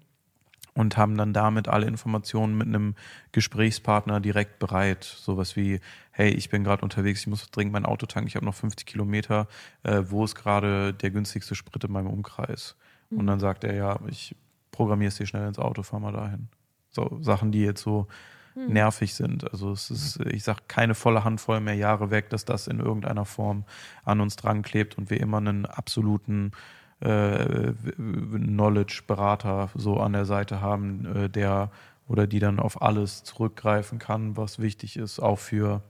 und haben dann damit alle Informationen mit einem Gesprächspartner direkt bereit. Sowas wie, hey, ich bin gerade unterwegs, ich muss dringend mein Auto tanken, ich habe noch 50 Kilometer, äh, wo ist gerade der günstigste Sprit in meinem Umkreis? Und dann sagt er, ja, ich programmiere es dir schnell ins Auto, fahr mal dahin. So Sachen, die jetzt so nervig sind. Also es ist, ich sag keine volle Handvoll mehr Jahre weg, dass das in irgendeiner Form an uns dran klebt und wir immer einen absoluten äh, Knowledge-Berater so an der Seite haben, äh, der oder die dann auf alles zurückgreifen kann, was wichtig ist, auch für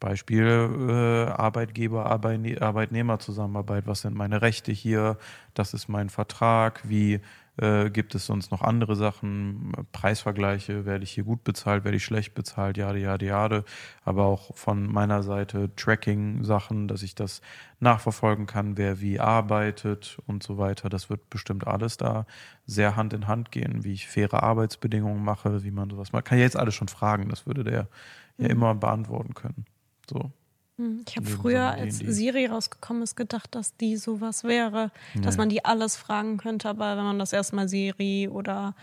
Beispiel äh, Arbeitgeber, Arbeitne Arbeitnehmerzusammenarbeit. Was sind meine Rechte hier? Das ist mein Vertrag. Wie äh, gibt es sonst noch andere Sachen? Preisvergleiche, werde ich hier gut bezahlt, werde ich schlecht bezahlt, jade, jade, jade. Aber auch von meiner Seite Tracking-Sachen, dass ich das nachverfolgen kann, wer wie arbeitet und so weiter. Das wird bestimmt alles da sehr Hand in Hand gehen, wie ich faire Arbeitsbedingungen mache, wie man sowas macht. Kann ich jetzt alles schon fragen, das würde der ja immer beantworten können. So. Ich habe früher, als. Siri rausgekommen ist, gedacht, dass die sowas wäre, dass Nee. man die alles fragen könnte. Aber wenn man das erstmal Siri oder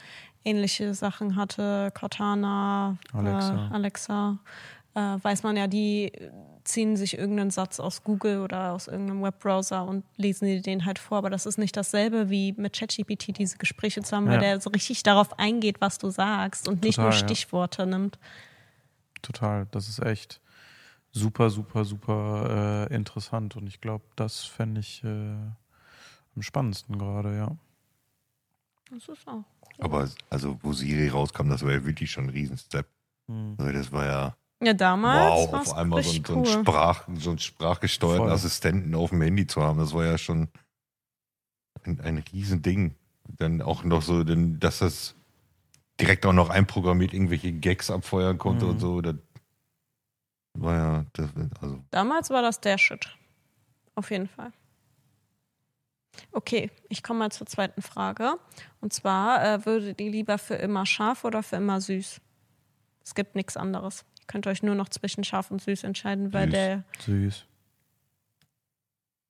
ähnliche Sachen hatte, Cortana, Alexa. äh, Alexa äh, weiß man ja, die ziehen sich irgendeinen Satz aus Google oder aus irgendeinem Webbrowser und lesen die den halt vor. Aber das ist nicht dasselbe wie mit ChatGPT diese Gespräche zu haben, weil Ja. der so richtig darauf eingeht, was du sagst und nicht Total, nur ja. Stichworte nimmt. Total. Das ist echt super, super, super äh, interessant. Und ich glaube, das fände ich äh, am spannendsten gerade, ja. Das ist auch. Aber also, wo Siri rauskam, das war ja wirklich schon ein Riesenstep. Hm. Also das war ja Ja, damals wow, auf einmal so, so, einen cool. Sprach, so einen sprachgesteuerten Voll. Assistenten auf dem Handy zu haben. Das war ja schon ein, ein Riesending. Dann auch noch so, denn, dass das direkt auch noch einprogrammiert irgendwelche Gags abfeuern konnte Mhm. und so. Das war ja, das, also Damals war das der Shit. Auf jeden Fall. Okay, ich komme mal zur zweiten Frage. Und zwar, äh, würdet ihr lieber für immer scharf oder für immer süß? Es gibt nichts anderes. Ihr könnt euch nur noch zwischen scharf und süß entscheiden, weil Süß. der. Süß.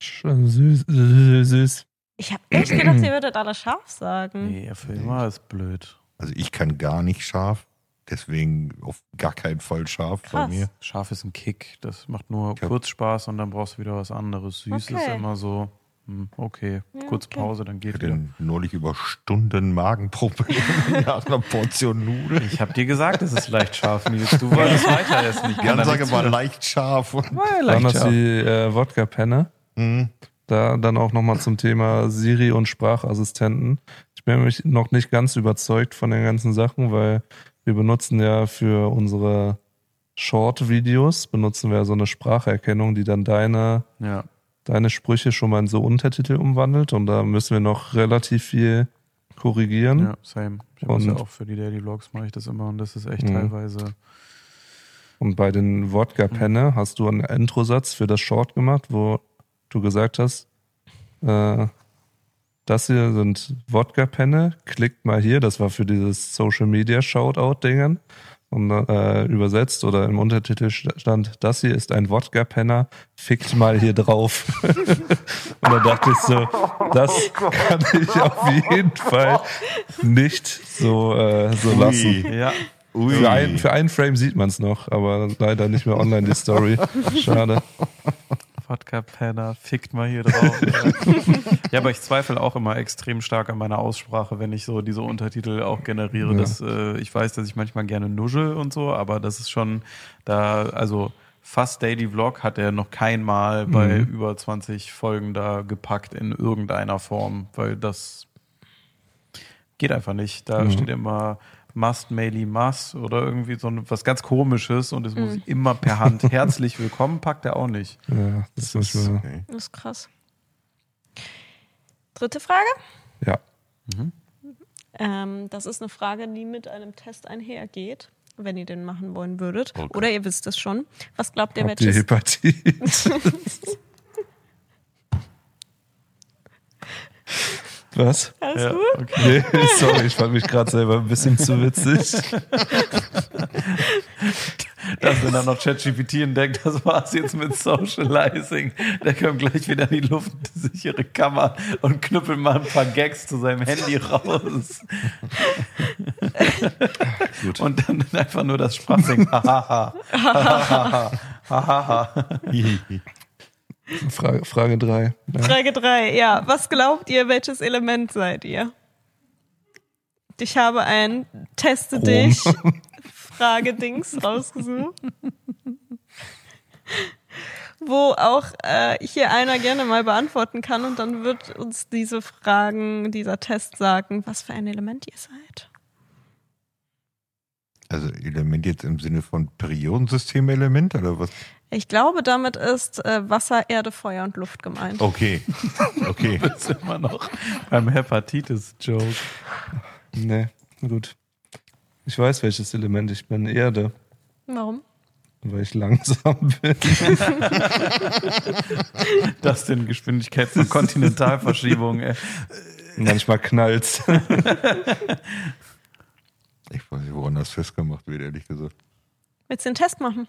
Schon süß, süß, süß. Ich habe echt gedacht, ihr würdet alle scharf sagen. Nee, für immer ist blöd. Also ich kann gar nicht scharf, deswegen auf gar keinen Fall scharf bei Krass. mir. Scharf ist ein Kick. Das macht nur Ich hab- kurz Spaß und dann brauchst du wieder was anderes. Süß ist Okay. immer so, hm, okay, Ja, kurz okay. Pause, dann Ich geht hatte wieder. neulich über Stunden Magenprobleme (laughs) nach einer Portion Nudeln. Ich habe dir gesagt, es ist leicht scharf, Nils. Du wolltest weiter essen. Ich kann war für. leicht scharf. Und, War ja leicht das scharf. die äh, Wodka-Penne? Mhm. Da dann auch nochmal zum Thema Siri und Sprachassistenten. Ich bin nämlich noch nicht ganz überzeugt von den ganzen Sachen, weil wir benutzen ja für unsere Short-Videos, benutzen wir so eine Spracherkennung, die dann deine Ja. deine Sprüche schon mal in so Untertitel umwandelt und da müssen wir noch relativ viel korrigieren. Ja, same. Ich muss ja Und- auch für die Daily Vlogs mache ich das immer und das ist echt Mhm. teilweise. Und bei den Wodka-Penne hast du einen Introsatz für das Short gemacht, wo du gesagt hast, äh, das hier sind Wodka-Penne, klickt mal hier, das war für dieses Social Media Shoutout-Dingen. Und äh, übersetzt oder im Untertitel stand, das hier ist ein Wodka-Penner, fickt mal hier drauf. (laughs) Und da dachte ich so, das kann ich auf jeden Fall nicht so, äh, so lassen. Ja. Ui. Für, ein, für einen Frame sieht man es noch, aber leider nicht mehr online die Story. (laughs) Schade. Wodka Penner, fickt mal hier drauf. ja, aber ich zweifle auch immer extrem stark an meiner Aussprache, wenn ich so diese Untertitel auch generiere. Ja. Das, äh, ich weiß, dass ich manchmal gerne nuschel und so, aber das ist schon da, also fast Daily Vlog hat er noch kein Mal bei Mhm. über 20 Folgen da gepackt in irgendeiner Form, weil das geht einfach nicht. Da Mhm. steht immer Must, Maily, Must oder irgendwie so was ganz komisches und es muss immer per Hand (laughs) herzlich willkommen, packt er auch nicht. Ja, das ist manchmal, Okay. Das ist krass. Dritte Frage. ja. Ähm, das ist eine Frage, die mit einem Test einhergeht, wenn ihr den machen wollen würdet. Okay. Oder ihr wisst es schon. Was glaubt ihr, welches? Hepatitis? (laughs) (laughs) Was? Alles Ja, gut? okay. Nee, (laughs) sorry, ich fand mich gerade selber ein bisschen zu witzig. Dass wenn er noch ChatGPT entdeckt, das war's jetzt mit Socializing. Der kommt gleich wieder in die luftsichere Kammer und knüppelt mal ein paar Gags zu seinem Handy raus. Gut. Und dann einfach nur das Sprachsingen. Hahaha. Hahaha. Hahaha. Frage, Frage drei. Ja. Frage 3. Ja, was glaubt ihr, welches Element seid ihr? Ich habe ein Teste Rom. dich (laughs) Fragedings rausgesucht. Wo auch äh, hier einer gerne mal beantworten kann und dann wird uns diese Fragen, dieser Test sagen, was für ein Element ihr seid. Also Element jetzt im Sinne von Periodensystem-Element oder was? Ich glaube, damit ist äh, Wasser, Erde, Feuer und Luft gemeint. Okay. (laughs) Okay. (laughs) Das ist immer noch beim Hepatitis-Joke. Nee, gut. Ich weiß, welches Element ich bin. Erde, Warum? weil ich langsam (laughs) bin. Das sind Geschwindigkeits- und Kontinentalverschiebungen. Manchmal knallt's. Ich weiß nicht, woran das festgemacht wird, ehrlich gesagt. Willst du den Test machen?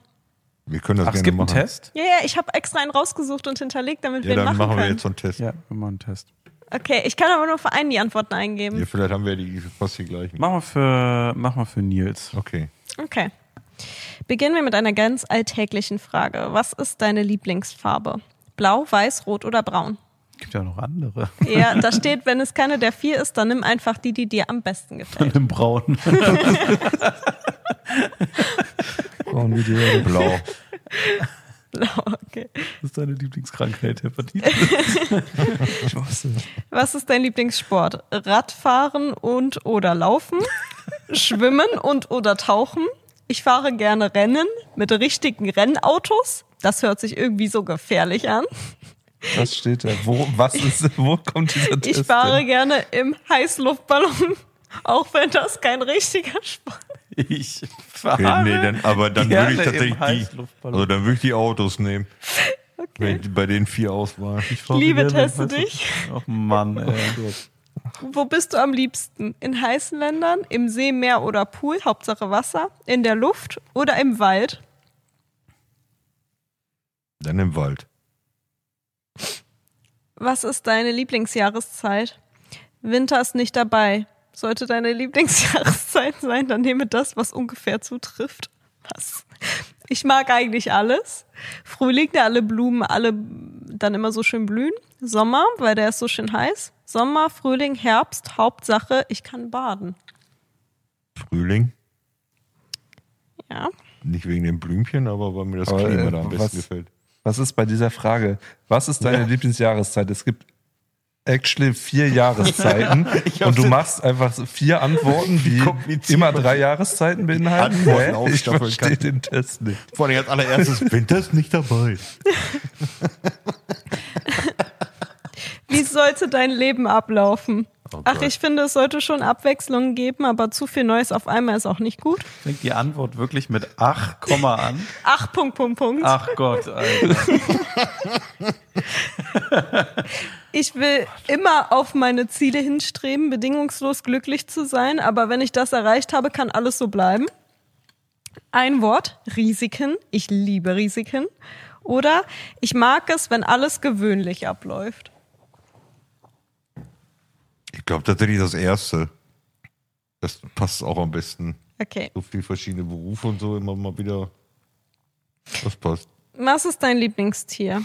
Wir können das Ach, es gerne gibt einen machen. Test? Ja, ja, ich habe extra einen rausgesucht und hinterlegt, damit Ja, wir ihn dann machen, machen wir können. jetzt so einen Test. Ja, wir machen einen Test. Okay, ich kann aber nur für einen die Antworten eingeben. Ja, vielleicht haben wir die fast die gleichen. Machen wir für, machen wir für Nils. Okay. Okay. Beginnen wir mit einer ganz alltäglichen Frage. Was ist deine Lieblingsfarbe? Blau, weiß, rot oder braun? Gibt ja noch andere. Ja, da steht, wenn es keine der vier ist, dann nimm einfach die, die dir am besten (laughs) gefällt. Im Braun. (laughs) Braun wie die. Blau. Blau, okay. Was ist deine Lieblingskrankheit, Hepatitis? (laughs) Was ist dein Lieblingssport? Radfahren und oder laufen? Schwimmen und oder tauchen? Ich fahre gerne Rennen mit richtigen Rennautos. Das hört sich irgendwie so gefährlich an. Was steht da? Wo, was ist, wo kommt dieser Test? Ich fahre denn? gerne im Heißluftballon, auch wenn das kein richtiger Sport Ich Okay, fahre nee, dann, aber dann würde ich tatsächlich die, also dann würde ich die Autos nehmen. Okay. Wenn bei den vier Auswahl. Ich Liebe, teste dich. Oh Mann, ey. (laughs) Wo bist du am liebsten? In heißen Ländern, im See, Meer oder Pool, Hauptsache Wasser, in der Luft oder im Wald? Dann im Wald. Was ist deine Lieblingsjahreszeit? Winter ist nicht dabei. Sollte deine Lieblingsjahreszeit sein, dann nehme das, was ungefähr zutrifft. Was? Ich mag eigentlich alles. Frühling, da alle Blumen, alle dann immer so schön blühen. Sommer, weil der ist so schön heiß. Sommer, Frühling, Herbst, Hauptsache, ich kann baden. Frühling. Ja. Nicht wegen den Blümchen, aber weil mir das Aber, Klima äh, da am was- besten gefällt. Was ist bei dieser Frage? Was ist deine Lieblingsjahreszeit? Es gibt actually vier Jahreszeiten (laughs) und du machst einfach vier Antworten, (laughs) die immer drei Jahreszeiten beinhalten. Antworten? Ich verstehe kann. den Test nicht. Vor allem als allererstes Winter ist nicht dabei. (laughs) sollte dein Leben ablaufen? Oh Ach, ich finde, es sollte schon Abwechslung geben, aber zu viel Neues auf einmal ist auch nicht gut. Fängt die Antwort wirklich mit Ach, Komma an? (laughs) Ach, Punkt, Punkt, Punkt. Ach Gott, Alter. (laughs) Ich will immer auf meine Ziele hinstreben, bedingungslos glücklich zu sein, aber wenn ich das erreicht habe, kann alles so bleiben. Ein Wort, Risiken. Ich liebe Risiken. Oder ich mag es, wenn alles gewöhnlich abläuft. Ich glaube tatsächlich das erste. Das passt auch am besten. Okay. So viele verschiedene Berufe und so immer mal wieder. Das passt. Was ist dein Lieblingstier?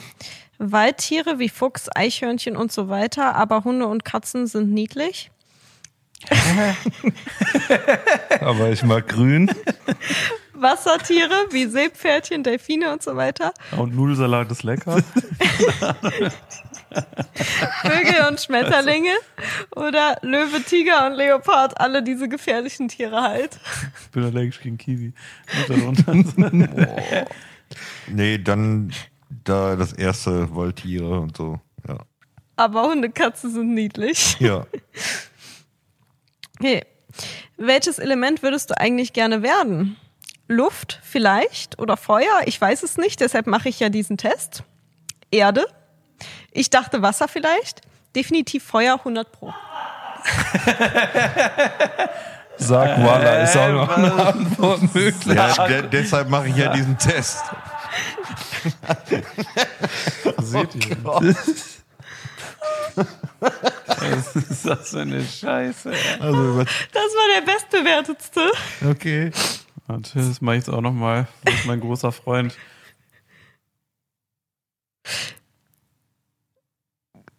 Waldtiere wie Fuchs, Eichhörnchen und so weiter, aber Hunde und Katzen sind niedlich. (laughs) Aber ich mag grün. Wassertiere wie Seepferdchen, Delfine und so weiter. Und Nudelsalat ist lecker. (laughs) Vögel und Schmetterlinge. Oder Löwe, Tiger und Leopard, alle diese gefährlichen Tiere halt. Ich bin allergisch gegen Kiwi. (laughs) Nee, dann da das erste Waldtiere und so. Ja. Aber Hunde, Katzen sind niedlich. Ja. Okay. Welches Element würdest du eigentlich gerne werden? Luft vielleicht oder Feuer? Ich weiß es nicht, deshalb mache ich ja diesen Test. Erde? Ich dachte Wasser vielleicht. Definitiv Feuer 100 pro. Sag Walla, ist auch noch eine Antwort möglich. ja de deshalb mache ich ja diesen Test. (laughs) Seht ihr? Was ist das für eine Scheiße? Also, Das war der bestbewertetste. okay. Warte, das mache ich jetzt auch nochmal. Das ist mein großer Freund.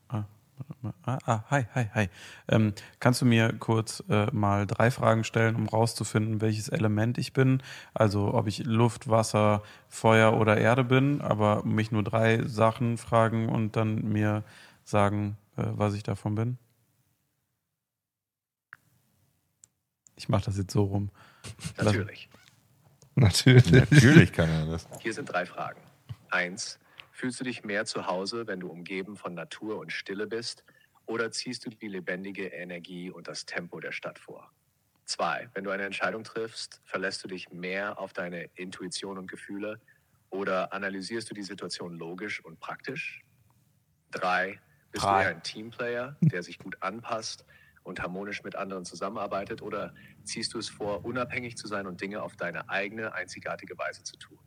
Ah, warte mal. Ah, ah, hi, hi, hi. Ähm, kannst du mir kurz äh, mal drei Fragen stellen, um rauszufinden, welches Element ich bin? Also ob ich Luft, Wasser, Feuer oder Erde bin, aber mich nur drei Sachen fragen und dann mir sagen, äh, was ich davon bin? Ich mache das jetzt so rum. Natürlich. Natürlich. Natürlich kann er das. Hier sind drei Fragen. Eins, fühlst du dich mehr zu Hause, wenn du umgeben von Natur und Stille bist? Oder ziehst du die lebendige Energie und das Tempo der Stadt vor? Zwei, wenn du eine Entscheidung triffst, verlässt du dich mehr auf deine Intuition und Gefühle? Oder analysierst du die Situation logisch und praktisch? Drei, bist Drei. du eher ein Teamplayer, der sich gut anpasst und harmonisch mit anderen zusammenarbeitet? Oder ziehst du es vor, unabhängig zu sein und Dinge auf deine eigene, einzigartige Weise zu tun?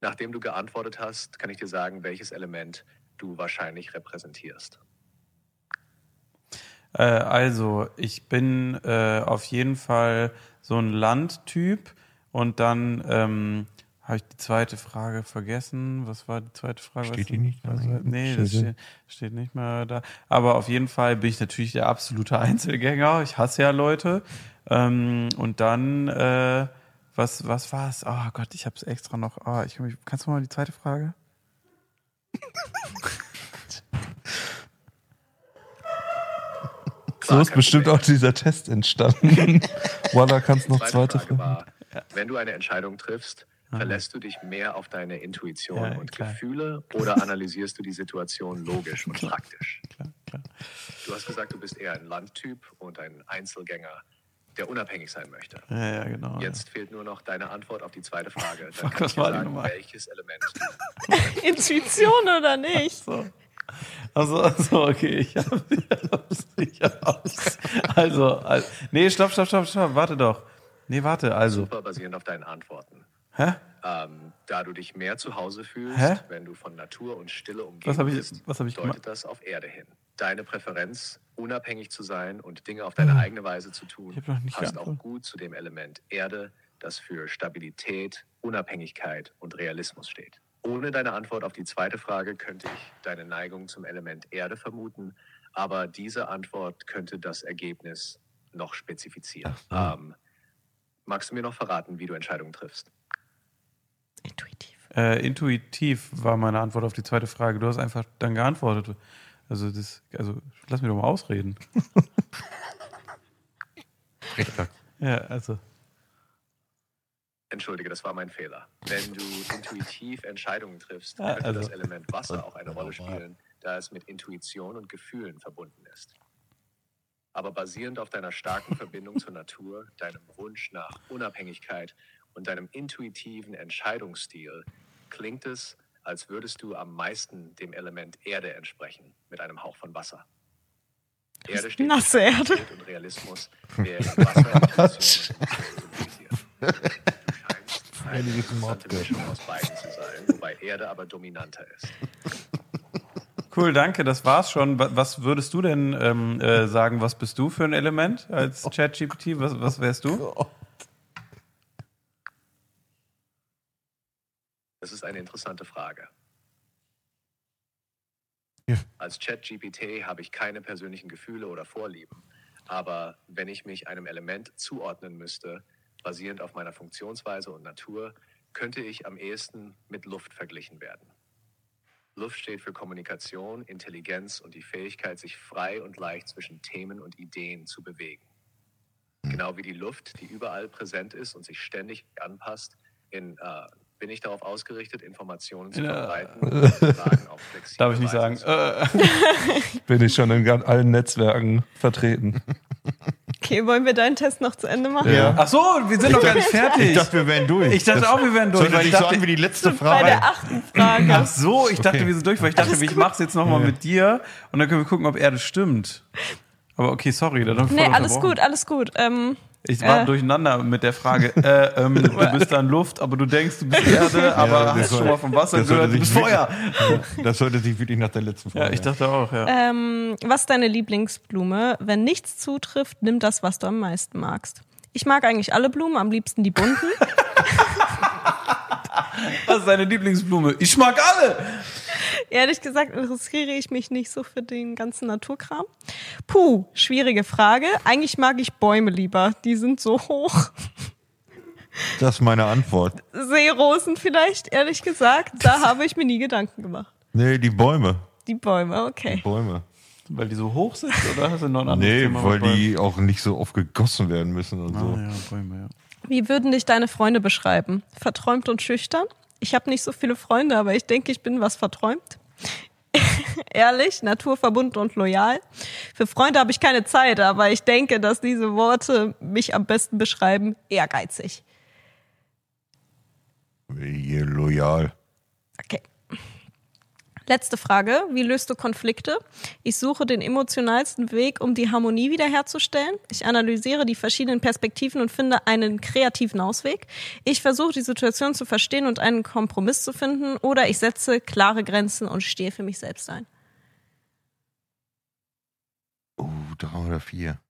Nachdem du geantwortet hast, kann ich dir sagen, welches Element du wahrscheinlich repräsentierst. Äh, also, ich bin äh, auf jeden Fall so ein Landtyp und dann ähm, habe ich die zweite Frage vergessen. Was war die zweite Frage? Steht die nicht da Was war- eigentlich? Nee, das Steht steht, steht nicht mehr da. Aber auf jeden Fall bin ich natürlich der absolute (laughs) Einzelgänger. Ich hasse ja Leute. Ähm, und dann, äh, was, was war es? Oh Gott, ich habe es extra noch. Oh, ich, kann mich- kannst du mal die zweite Frage? (laughs) So ist bestimmt Problem. auch dieser Test entstanden. (laughs) Walla, kannst noch Zweite zweite Frage war, wenn du eine Entscheidung triffst, verlässt du dich mehr auf deine Intuition Ja, und klar. Gefühle oder (laughs) analysierst du die Situation logisch und praktisch? Klar, klar. Du hast gesagt, du bist eher ein Landtyp und ein Einzelgänger, der unabhängig sein möchte. Ja, ja, genau. Jetzt fehlt nur noch deine Antwort auf die zweite Frage. (laughs) Dann Fuck, kann was war die sagen, nochmal? welches Element Intuition oder nicht? So. Also, also, okay, ich hab's, ich hab's, ich hab's. Also, also, nee, stopp, stopp, stopp, stopp, warte doch. Nee, warte, also. super basierend auf deinen Antworten. Hä? Ähm, da du dich mehr zu Hause fühlst, Hä? wenn du von Natur und Stille umgeben Was ich- bist, was ich deutet das auf Erde hin. Deine Präferenz, unabhängig zu sein und Dinge auf deine eigene Weise zu tun, passt auch gut zu dem Element Erde, das für Stabilität, Unabhängigkeit und Realismus steht. Ohne deine Antwort auf die zweite Frage könnte ich deine Neigung zum Element Erde vermuten, aber diese Antwort könnte das Ergebnis noch spezifizieren. Ähm, magst du mir noch verraten, wie du Entscheidungen triffst? Intuitiv. Äh, intuitiv war meine Antwort auf die zweite Frage. Du hast einfach dann geantwortet. Also, das, also, lass mich doch mal ausreden. (laughs) Ja, also. Entschuldige, das war mein Fehler. Wenn du intuitiv Entscheidungen triffst, Ja, könnte also- das Element Wasser auch eine Rolle spielen, da es mit Intuition und Gefühlen verbunden ist. Aber basierend auf deiner starken Verbindung zur Natur, deinem Wunsch nach Unabhängigkeit und deinem intuitiven Entscheidungsstil klingt es, als würdest du am meisten dem Element Erde entsprechen, mit einem Hauch von Wasser. Erde steht Nasse Erde. Und Realismus, während Wasser und (laughs) eine interessante Mischung aus beiden zu sein, wobei Erde aber dominanter ist. Cool, danke, das war's schon. Wa- Was würdest du denn ähm, äh, sagen, was bist du für ein Element als ChatGPT? Was, was wärst du? Das ist eine interessante Frage. Ja. Als ChatGPT habe ich keine persönlichen Gefühle oder Vorlieben. Aber wenn ich mich einem Element zuordnen müsste, basierend auf meiner Funktionsweise und Natur, könnte ich am ehesten mit Luft verglichen werden. Luft steht für Kommunikation, Intelligenz und die Fähigkeit, sich frei und leicht zwischen Themen und Ideen zu bewegen. Genau wie die Luft, die überall präsent ist und sich ständig anpasst, in, äh, bin ich darauf ausgerichtet, Informationen zu Ja. verbreiten (laughs) und Fragen auf flexible Darf ich nicht sagen. Äh, (laughs) Bin ich schon in allen Netzwerken vertreten. (laughs) Okay, wollen wir deinen Test noch zu Ende machen? Ja. ach so, wir sind noch gar nicht fertig. Ich dachte, wir wären durch. Ich dachte auch, wir wären durch. Sollte Weil ich dachte, an wie die letzte Bei Frage. der achten Frage. ach so, ich dachte, Okay. wir sind durch, weil ich dachte, Alles ich mach's jetzt nochmal mit dir und dann können wir gucken, ob er das stimmt. Aber okay, sorry. Dann Nee, alles gut, alles gut. Ähm, Ich war Äh. durcheinander mit der Frage, äh, ähm, (laughs) du bist dann Luft, aber du denkst, du bist Erde, aber das hast soll- schon mal vom Wasser gehört, du bist Feuer. (laughs) Das sollte sich wirklich nach der letzten Frage. Ja, ich dachte auch, ja. ähm, was ist deine Lieblingsblume? Wenn nichts zutrifft, nimm das, was du am meisten magst. Ich mag eigentlich alle Blumen, am liebsten die bunten. (laughs) Was ist deine Lieblingsblume? Ich mag alle. Ehrlich gesagt interessiere ich mich nicht so für den ganzen Naturkram. Puh, schwierige Frage. Eigentlich mag ich Bäume lieber. Die sind so hoch. Das ist meine Antwort. Seerosen vielleicht, ehrlich gesagt. Da habe ich mir nie Gedanken gemacht. Nee, die Bäume. Die Bäume, okay. Bäume. Weil die so hoch sind oder hast du noch ein anderes Nee, Thema weil die auch nicht so oft gegossen werden müssen und so. Ah, ja, Bäume, ja. Wie würden dich deine Freunde beschreiben? Verträumt und schüchtern? Ich habe nicht so viele Freunde, aber ich denke, ich bin was verträumt. (laughs) Ehrlich, naturverbunden und loyal. Für Freunde habe ich keine Zeit, aber ich denke, dass diese Worte mich am besten beschreiben. Ehrgeizig. Hier loyal. Letzte Frage. Wie löst du Konflikte? Ich suche den emotionalsten Weg, um die Harmonie wiederherzustellen. Ich analysiere die verschiedenen Perspektiven und finde einen kreativen Ausweg. Ich versuche die Situation zu verstehen und einen Kompromiss zu finden. Oder ich setze klare Grenzen und stehe für mich selbst ein. Oh, drei oder vier.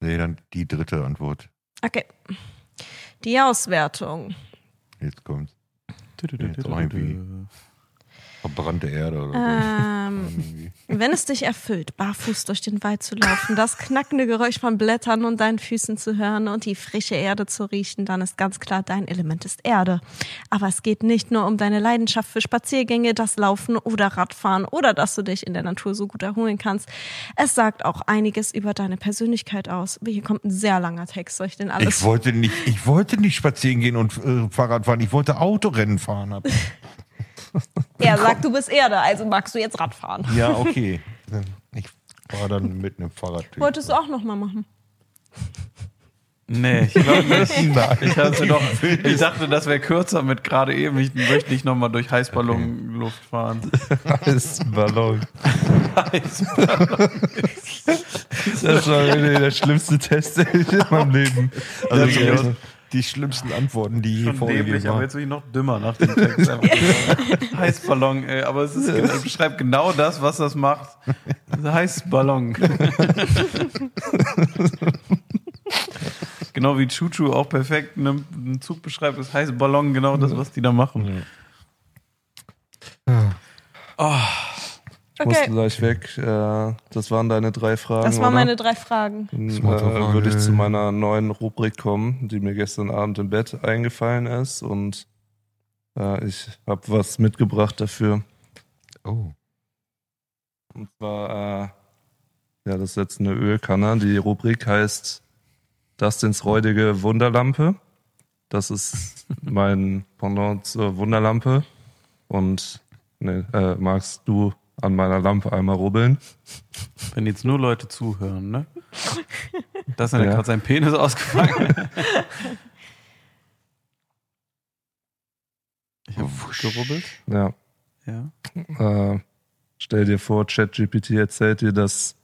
Nee, dann die dritte Antwort. Okay. Die Auswertung. Jetzt kommt's. Jetzt auch irgendwie. Verbrannte Erde oder so. Ähm. (laughs) Wenn es dich erfüllt, barfuß durch den Wald zu laufen, das knackende Geräusch von Blättern und deinen Füßen zu hören und die frische Erde zu riechen, dann ist ganz klar, dein Element ist Erde. Aber es geht nicht nur um deine Leidenschaft für Spaziergänge, das Laufen oder Radfahren oder dass du dich in der Natur so gut erholen kannst. Es sagt auch einiges über deine Persönlichkeit aus. Hier kommt ein sehr langer Text. Soll ich denn alles? Ich wollte nicht, ich wollte nicht spazieren gehen und äh, Fahrrad fahren. Ich wollte Autorennen fahren. Er sagt, du bist Erde, also magst du jetzt Radfahren. Ja, okay. Ich fahre dann mit einem Fahrrad. Wolltest du auch noch mal machen? Nee, ich glaube nicht. (laughs) Ich, hatte doch, ich dachte, das wäre kürzer mit gerade eben. Ich möchte nicht nochmal durch Heißballonluft fahren. ist ein Ballon. Das war wirklich der schlimmste Test den ich in meinem Leben. Also Ja, die, schlimmsten Antworten, die Schon vorgegeben dämlich, aber jetzt bin ich noch dümmer nach dem Text. (laughs) Einfach Heißballon, ey. Aber es ist, es beschreibt genau das, was das macht. Heißballon. genau wie Chuchu auch perfekt einen, einen Zug beschreibt, ist heiße Ballon genau das, was die da machen. Ich musste Okay, gleich weg. Äh, Das waren deine drei Fragen. das waren oder? meine drei Fragen. Dann äh, würde ich zu meiner neuen Rubrik kommen, die mir gestern Abend im Bett eingefallen ist. Und äh, ich habe was mitgebracht dafür. Oh. Und zwar, äh, ja, das ist jetzt eine Ölkanne. Die Rubrik heißt Dustins räudige Wunderlampe. Das ist (laughs) mein Pendant zur Wunderlampe. Und nee, äh, magst du an meiner Lampe einmal rubbeln? Wenn jetzt nur Leute zuhören, ne? Das ist ja gerade sein Penis ausgefallen. Ich habe gerubbelt. Ja. Ja. Äh, stell dir vor, ChatGPT erzählt dir, dass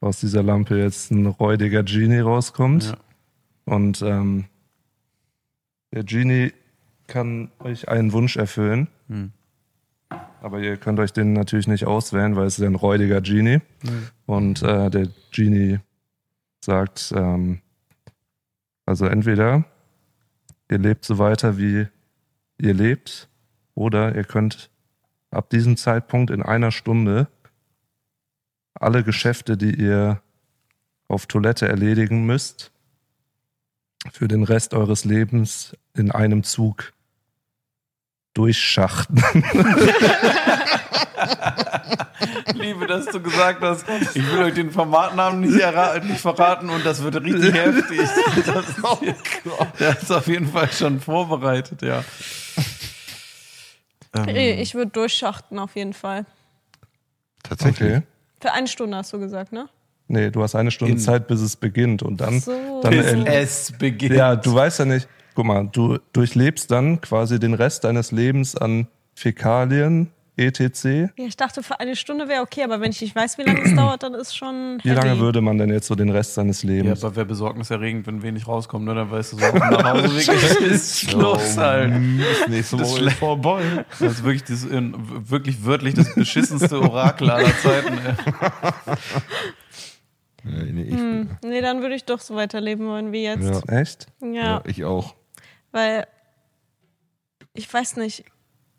aus dieser Lampe jetzt ein räudiger Genie rauskommt. ja. Und ähm, der Genie kann euch einen Wunsch erfüllen. Hm. Aber ihr könnt euch den natürlich nicht auswählen, weil es ist ein räudiger Genie. Und äh, der Genie sagt, ähm, also entweder ihr lebt so weiter, wie ihr lebt, oder ihr könnt ab diesem Zeitpunkt in einer Stunde alle Geschäfte, die ihr auf Toilette erledigen müsst, für den Rest eures Lebens in einem Zug durchschachten. Liebe, dass du gesagt hast, ich will euch den Formatnamen nicht, nicht verraten und das wird richtig heftig. Das ist, der ist auf jeden Fall schon vorbereitet, ja. Ähm, Ich würde durchschachten auf jeden Fall. Tatsächlich. Okay. Für eine Stunde hast du gesagt, ne? Nee, du hast eine Stunde In- Zeit, bis es beginnt. Und dann, So. dann bis es beginnt. ja, du weißt ja nicht, guck mal, du durchlebst dann quasi den Rest deines Lebens an Fäkalien, etc. Ja, ich dachte, für eine Stunde wäre okay, aber wenn ich nicht weiß, wie lange es dauert, dann ist schon. Wie lange heavy. würde man denn jetzt so den Rest seines Ja, Lebens? aber wäre besorgniserregend, wenn wenig rauskommt, ne? Dann weißt du so, auf dem Nachhauseweg ist Schluss (laughs) halt. Das nächste Mal ist vorbei. Das ist wirklich, das, in, wirklich wörtlich das beschissenste Orakel aller Zeiten. Ey. (laughs) Ja, nee, ich, Hm, nee, dann würde ich doch so weiterleben wollen wie jetzt. Ja. Echt? Ja, ja, ich auch. Weil ich weiß nicht,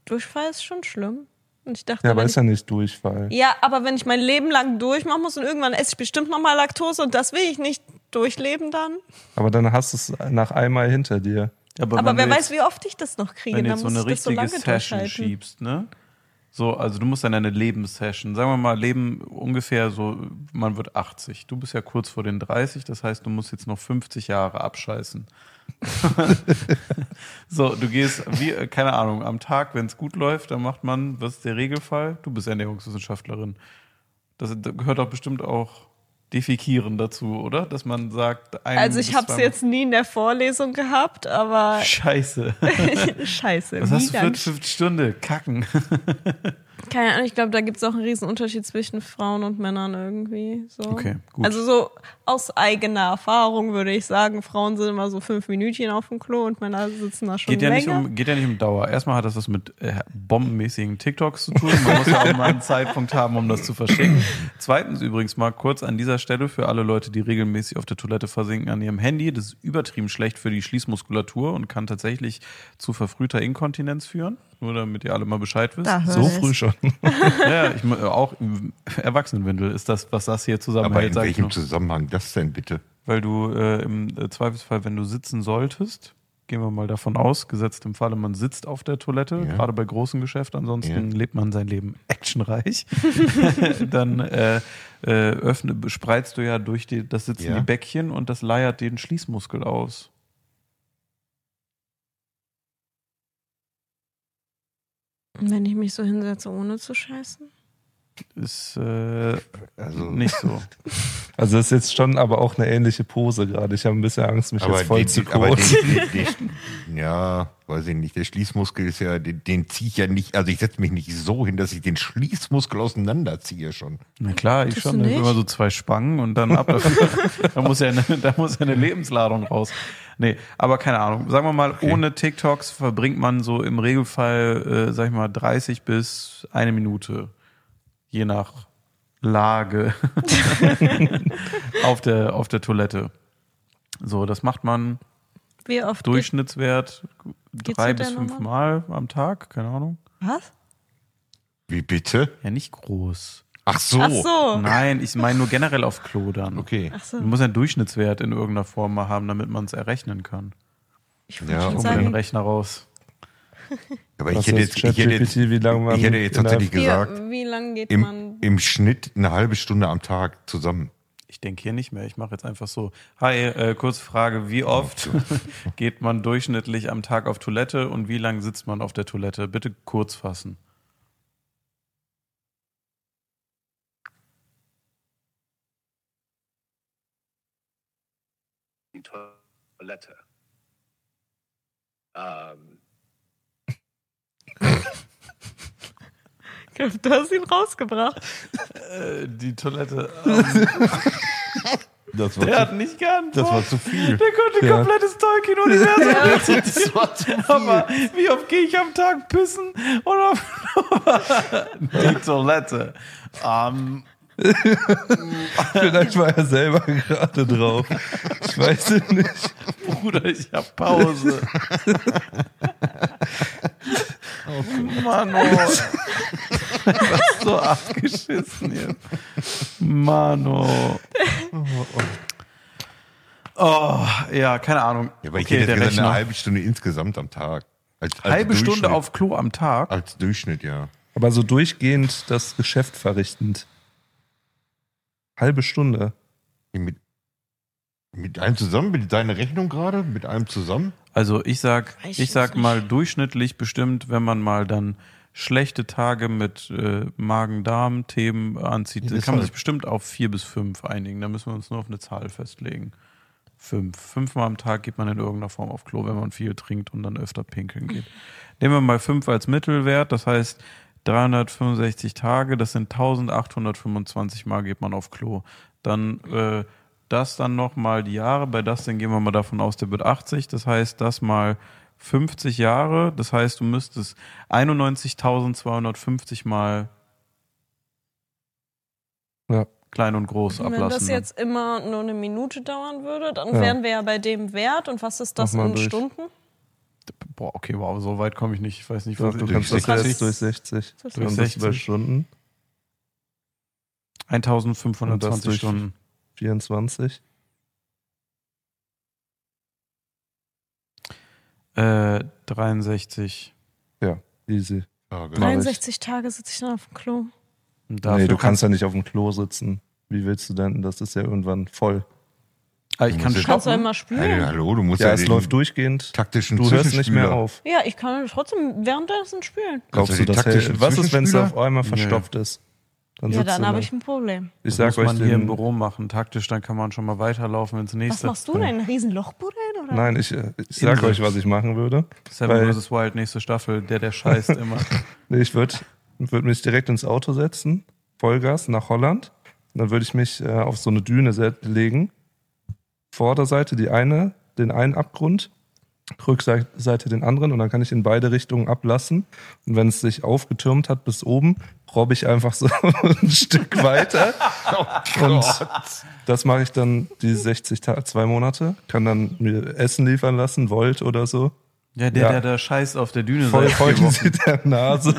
Durchfall ist schon schlimm. Und ich dachte, Ja, aber wenn ist ja nicht Durchfall. Ja, aber wenn ich mein Leben lang durchmachen muss und irgendwann esse ich bestimmt nochmal Laktose und das will ich nicht durchleben dann. Aber dann hast du es nach einmal hinter dir. Aber wenn wer du weiß, jetzt, wie oft ich das noch kriege, wenn du dann jetzt so eine so richtige lange Session schiebst, ne? So, also du musst dann eine Lebenssession, sagen wir mal, Leben ungefähr so, man wird 80. Du bist ja kurz vor den 30, das heißt, du musst jetzt noch 50 Jahre abscheißen. (laughs) so, du gehst, wie, äh, keine Ahnung, am Tag, wenn es gut läuft, dann macht man, was ist der Regelfall? Du bist Ernährungswissenschaftlerin. Das da gehört doch bestimmt auch Defikieren dazu, oder? Dass man sagt, ein Also ich habe es jetzt nie in der Vorlesung gehabt, aber Scheiße. (laughs) scheiße. Was wie hast du für Stunde? Kacken. (laughs) Keine Ahnung, ich glaube, da gibt es auch einen riesen Unterschied zwischen Frauen und Männern irgendwie. So. Okay, gut. Also so aus eigener Erfahrung würde ich sagen, Frauen sind immer so fünf Minütchen auf dem Klo und Männer sitzen da schon Geht ja, nicht länger. um, geht ja nicht um Dauer. Erstmal hat das was mit äh, bombenmäßigen TikToks zu tun. Man muss ja auch mal einen (laughs) Zeitpunkt haben, um das zu verschicken. Zweitens übrigens mal kurz an dieser Stelle für alle Leute, die regelmäßig auf der Toilette versinken an ihrem Handy. Das ist übertrieben schlecht für die Schließmuskulatur und kann tatsächlich zu verfrühter Inkontinenz führen. Nur damit ihr alle mal Bescheid wisst. Hört So früh schon. (laughs) Ja, ich, mu- auch im Erwachsenenwindel ist das, was das hier Aber zusammenhält. in sag ich welchem. Zusammenhang das denn bitte? Weil du äh, im äh, Zweifelsfall, wenn du sitzen solltest, gehen wir mal davon aus, gesetzt im Falle, man sitzt auf der Toilette, Ja. gerade bei großen Geschäften, ansonsten Ja. lebt man sein Leben (laughs) actionreich, (laughs) dann äh, äh, öffne, spreizt du ja durch die, das Sitzen Ja. die Bäckchen und das leiert den Schließmuskel aus. Wenn ich mich so hinsetze, ohne zu scheißen? Ist äh, Also, nicht so. (laughs) Also das ist jetzt schon aber auch eine ähnliche Pose gerade. Ich habe ein bisschen Angst, mich aber jetzt voll den, zu den, ja, weiß ich nicht. Der Schließmuskel ist ja, den, den ziehe ich ja nicht, also ich setze mich nicht so hin, dass ich den Schließmuskel auseinanderziehe schon. Na klar, ich Tust schon. immer so zwei Spangen und dann ab (laughs) (laughs) da, muss ja eine, da muss ja eine Lebensladung raus. Nee, aber keine Ahnung. Sagen wir mal, Okay. ohne TikToks verbringt man so im Regelfall, äh, sag ich mal, 30 bis eine Minute, je nach Lage, (laughs) auf, der, auf der Toilette. So, das macht man Wie oft? Durchschnittswert Geht's drei bis fünf? Mal am Tag, keine Ahnung. Was? Wie bitte? Ja, nicht groß. Ach so. Ach so. Nein, ich meine nur generell auf Klo dann. Okay. Ach so. Man muss einen Durchschnittswert in irgendeiner Form mal haben, damit man es errechnen kann. Ich wollte Ja, mir den sagen, Rechner raus. (laughs) Aber ich hätte jetzt, ich hätte jetzt, wie lange man ich hätte jetzt tatsächlich gesagt, wie lange geht im, man? im Schnitt eine halbe Stunde am Tag zusammen. ich denke hier nicht mehr. Ich mache jetzt einfach so. Hi, äh, kurze Frage. Wie oft (laughs) geht man durchschnittlich am Tag auf Toilette und wie lange sitzt man auf der Toilette? Bitte kurz fassen. die Toilette. Ähm, Du hast ihn rausgebracht. Äh, die Toilette. Ähm, (laughs) Das war, der zu, hat nicht geantwortet. das war zu viel. Der konnte Ja. komplettes Tolkien-Universum rezitieren. (laughs) Aber wie oft gehe ich am Tag pissen? Oder die Toilette. Ähm, Vielleicht war er selber gerade drauf. Ich weiß es nicht. Bruder, ich hab Pause. (laughs) Mann, oh. Was so abgeschissen hier. Mann, oh. Oh, ja, keine Ahnung. Ja, aber ich okay, hätte der jetzt gesagt, eine halbe Stunde insgesamt am Tag. Als, als Halbe Stunde Durchschnitt. auf Klo am Tag. Als Durchschnitt, ja. Aber so durchgehend das Geschäft verrichtend. Halbe Stunde. Mit, mit einem zusammen? Mit deiner Rechnung gerade? Mit einem zusammen? Also ich sag, ich ich sag nicht. mal durchschnittlich bestimmt, wenn man mal dann schlechte Tage mit äh, Magen-Darm-Themen anzieht, Ja, dann kann man sich bestimmt auf vier bis fünf einigen. Da müssen wir uns nur auf eine Zahl festlegen. Fünf. Fünfmal am Tag geht man in irgendeiner Form auf Klo, wenn man viel trinkt und dann öfter pinkeln geht. (laughs) Nehmen wir mal fünf als Mittelwert, das heißt 365 Tage, das sind 1825 Mal geht man auf Klo. Dann äh, das dann nochmal die Jahre, bei das dann gehen wir mal davon aus, der wird 80, das heißt das mal 50 Jahre, das heißt du müsstest 91.250 Mal Ja. klein und groß Wenn ablassen. das ne? jetzt immer nur eine Minute dauern würde, dann Ja. wären wir ja bei dem Wert. Und was ist das Mach mal in durch. Stunden? Boah, okay, wow, so weit komme ich nicht. Ich weiß nicht, was du ich- kannst das 60. jetzt durch 60. Das Dann Durch bist du bei 60. Stunden. 1520 Und das durch- Stunden. 24. Äh, 63. Ja, easy. Genau. 63 Tage sitze ich dann auf dem Klo. Und nee, dafür du kannst ja nicht auf dem Klo sitzen. Wie willst du denn? Das ist ja irgendwann voll. Ah, ich Du kann Kannst du immer Hallo, spülen? hallo, du musst Ja, ja, es läuft durchgehend. taktischen Du hörst nicht mehr auf. Ja, ich kann trotzdem währenddessen spülen. Kannst Glaubst du das hält? Was ist, wenn es auf einmal Nee. verstopft ist? Dann Ja, dann habe ich ein Problem. Ich Das sag muss euch man hier im Büro machen. Taktisch, dann kann man schon mal weiterlaufen ins Was nächste. machst du denn? Ein Riesenloch buddeln? Oder? Nein, ich, äh, ich sag euch, was ich machen würde. Seven vs. Wild, nächste Staffel. Der, der scheißt immer. (laughs) Nee, ich würde würd mich direkt ins Auto setzen, Vollgas nach Holland. Dann würde ich mich äh, auf so eine Düne legen. Vorderseite die eine, den einen Abgrund, Rückseite den anderen und dann kann ich in beide Richtungen ablassen. Und wenn es sich aufgetürmt hat bis oben, robbe ich einfach so (laughs) ein Stück weiter. (laughs) und das mache ich dann die 60 Tage, zwei Monate, kann dann mir Essen liefern lassen, Volt oder so. Ja, der, Ja. der da scheißt auf der Düne Voll (laughs) folgen sie der Nase.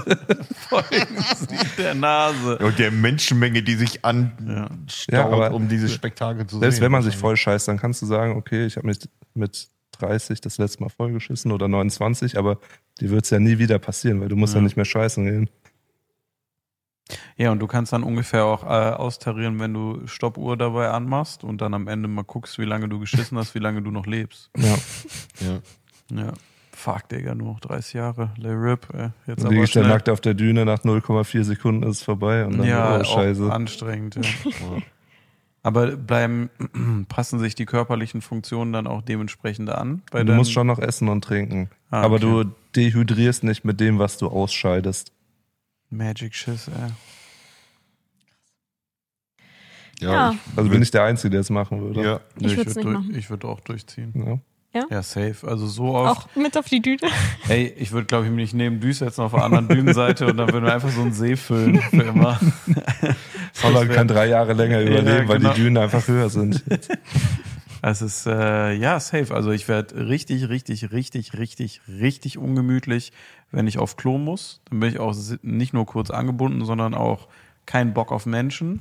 Folgen Sie der Nase. Und der Menschenmenge, die sich anstaut, Ja, aber um dieses Spektakel zu Selbst sehen. wenn man sich voll scheißt, dann kannst du sagen, okay, ich habe mich mit 30 das letzte Mal vollgeschissen oder 29, aber dir wird es ja nie wieder passieren, weil du musst ja, Ja. nicht mehr scheißen gehen. Ja, und du kannst dann ungefähr auch äh, austarieren, wenn du Stoppuhr dabei anmachst und dann am Ende mal guckst, wie lange du geschissen hast, wie lange du noch lebst. Ja. Ja. Ja. Fuck, Digga, nur noch 30 Jahre. Lay Rip, ey. Jetzt Dann liege aber schnell. nackt auf der Düne, nach 0,4 Sekunden ist es vorbei und dann, ja, oh, auch scheiße. anstrengend. Ja. Aber bleiben, (clears throat) passen sich die körperlichen Funktionen dann auch dementsprechend an? Bei Du musst schon noch essen und trinken. Ah, Aber okay. du dehydrierst nicht mit dem, was du ausscheidest. Magic Schiss, ey. Ja, Ja. ich Also bin ich der Einzige, der es machen würde. Ja, Nee, Ich würd's würd nicht durch-. Ich würde auch durchziehen. Ja. Ja, safe. Also so oft. Auch mit auf die Düne. (laughs) Ey, ich würde, glaube ich, mich neben Düs setzen auf der anderen Dünenseite und dann würden wir einfach so einen See füllen für immer. (laughs) Holland kann drei Jahre länger Ja, überleben, weil genau. die Dünen einfach höher sind. (laughs) Es ist, äh, ja, safe. Also ich werde richtig, richtig, richtig, richtig, richtig ungemütlich, wenn ich auf Klo muss. Dann bin ich auch nicht nur kurz angebunden, sondern auch kein Bock auf Menschen.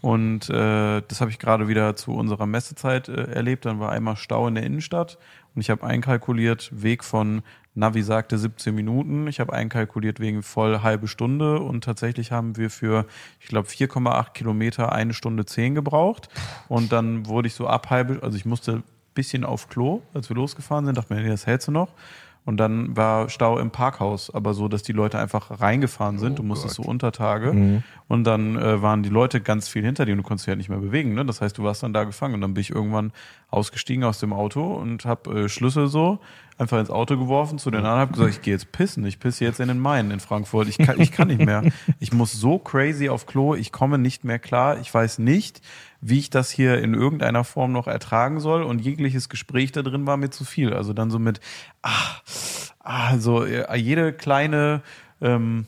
Und äh, das habe ich gerade wieder zu unserer Messezeit äh, erlebt. Dann war einmal Stau in der Innenstadt und ich habe einkalkuliert, Weg von Navi sagte 17 Minuten. Ich habe einkalkuliert wegen voll halbe Stunde und tatsächlich haben wir für, ich glaube, 4,8 Kilometer eine Stunde 10 gebraucht. Und dann wurde ich so ab halbe, also ich musste ein bisschen auf Klo, als wir losgefahren sind, dachte mir, nee, das hältst du noch. Und dann war Stau im Parkhaus, aber so, dass die Leute einfach reingefahren sind. du musstest so Untertage. Und dann äh, waren die Leute ganz viel hinter dir und du konntest dich halt nicht mehr bewegen. Ne? Das heißt, du warst dann da gefangen. Und dann bin ich irgendwann ausgestiegen aus dem Auto und habe äh, Schlüssel so einfach ins Auto geworfen zu den anderen, habe gesagt, ich gehe jetzt pissen. Ich pisse jetzt in den Main in Frankfurt. Ich kann, ich kann nicht mehr. Ich muss so crazy auf Klo. Ich komme nicht mehr klar. Ich weiß nicht, wie ich das hier in irgendeiner Form noch ertragen soll. Und jegliches Gespräch da drin war mir zu viel. Also dann so mit, ah, ah so äh, jede kleine ähm,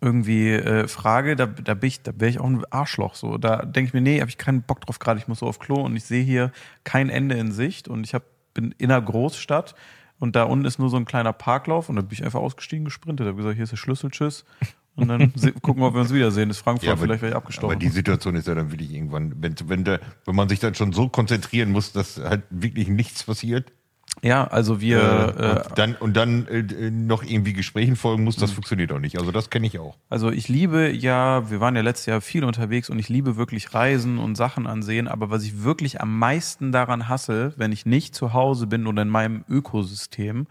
irgendwie äh, Frage, da, da bin ich, da wäre ich auch ein Arschloch. So, da denke ich mir, nee, habe ich keinen Bock drauf gerade. Ich muss so auf Klo und ich sehe hier kein Ende in Sicht und ich hab, bin in einer Großstadt und da unten ist nur so ein kleiner Parklauf und da bin ich einfach ausgestiegen, gesprintet. habe gesagt, hier ist der Schlüssel, tschüss. Und dann gucken wir, ob wir uns wiedersehen. Das ist Frankfurt, Ja, vielleicht wäre ich abgestochen. Aber die Situation ist ja dann wirklich irgendwann, wenn, wenn, der, wenn man sich dann schon so konzentrieren muss, dass halt wirklich nichts passiert. Ja, also wir, äh, äh, und dann, und dann äh, noch irgendwie Gesprächen folgen muss, das funktioniert auch nicht. Also das kenne ich auch. Also ich liebe ja, wir waren ja letztes Jahr viel unterwegs und ich liebe wirklich Reisen und Sachen ansehen, aber was ich wirklich am meisten daran hasse, wenn ich nicht zu Hause bin oder in meinem Ökosystem,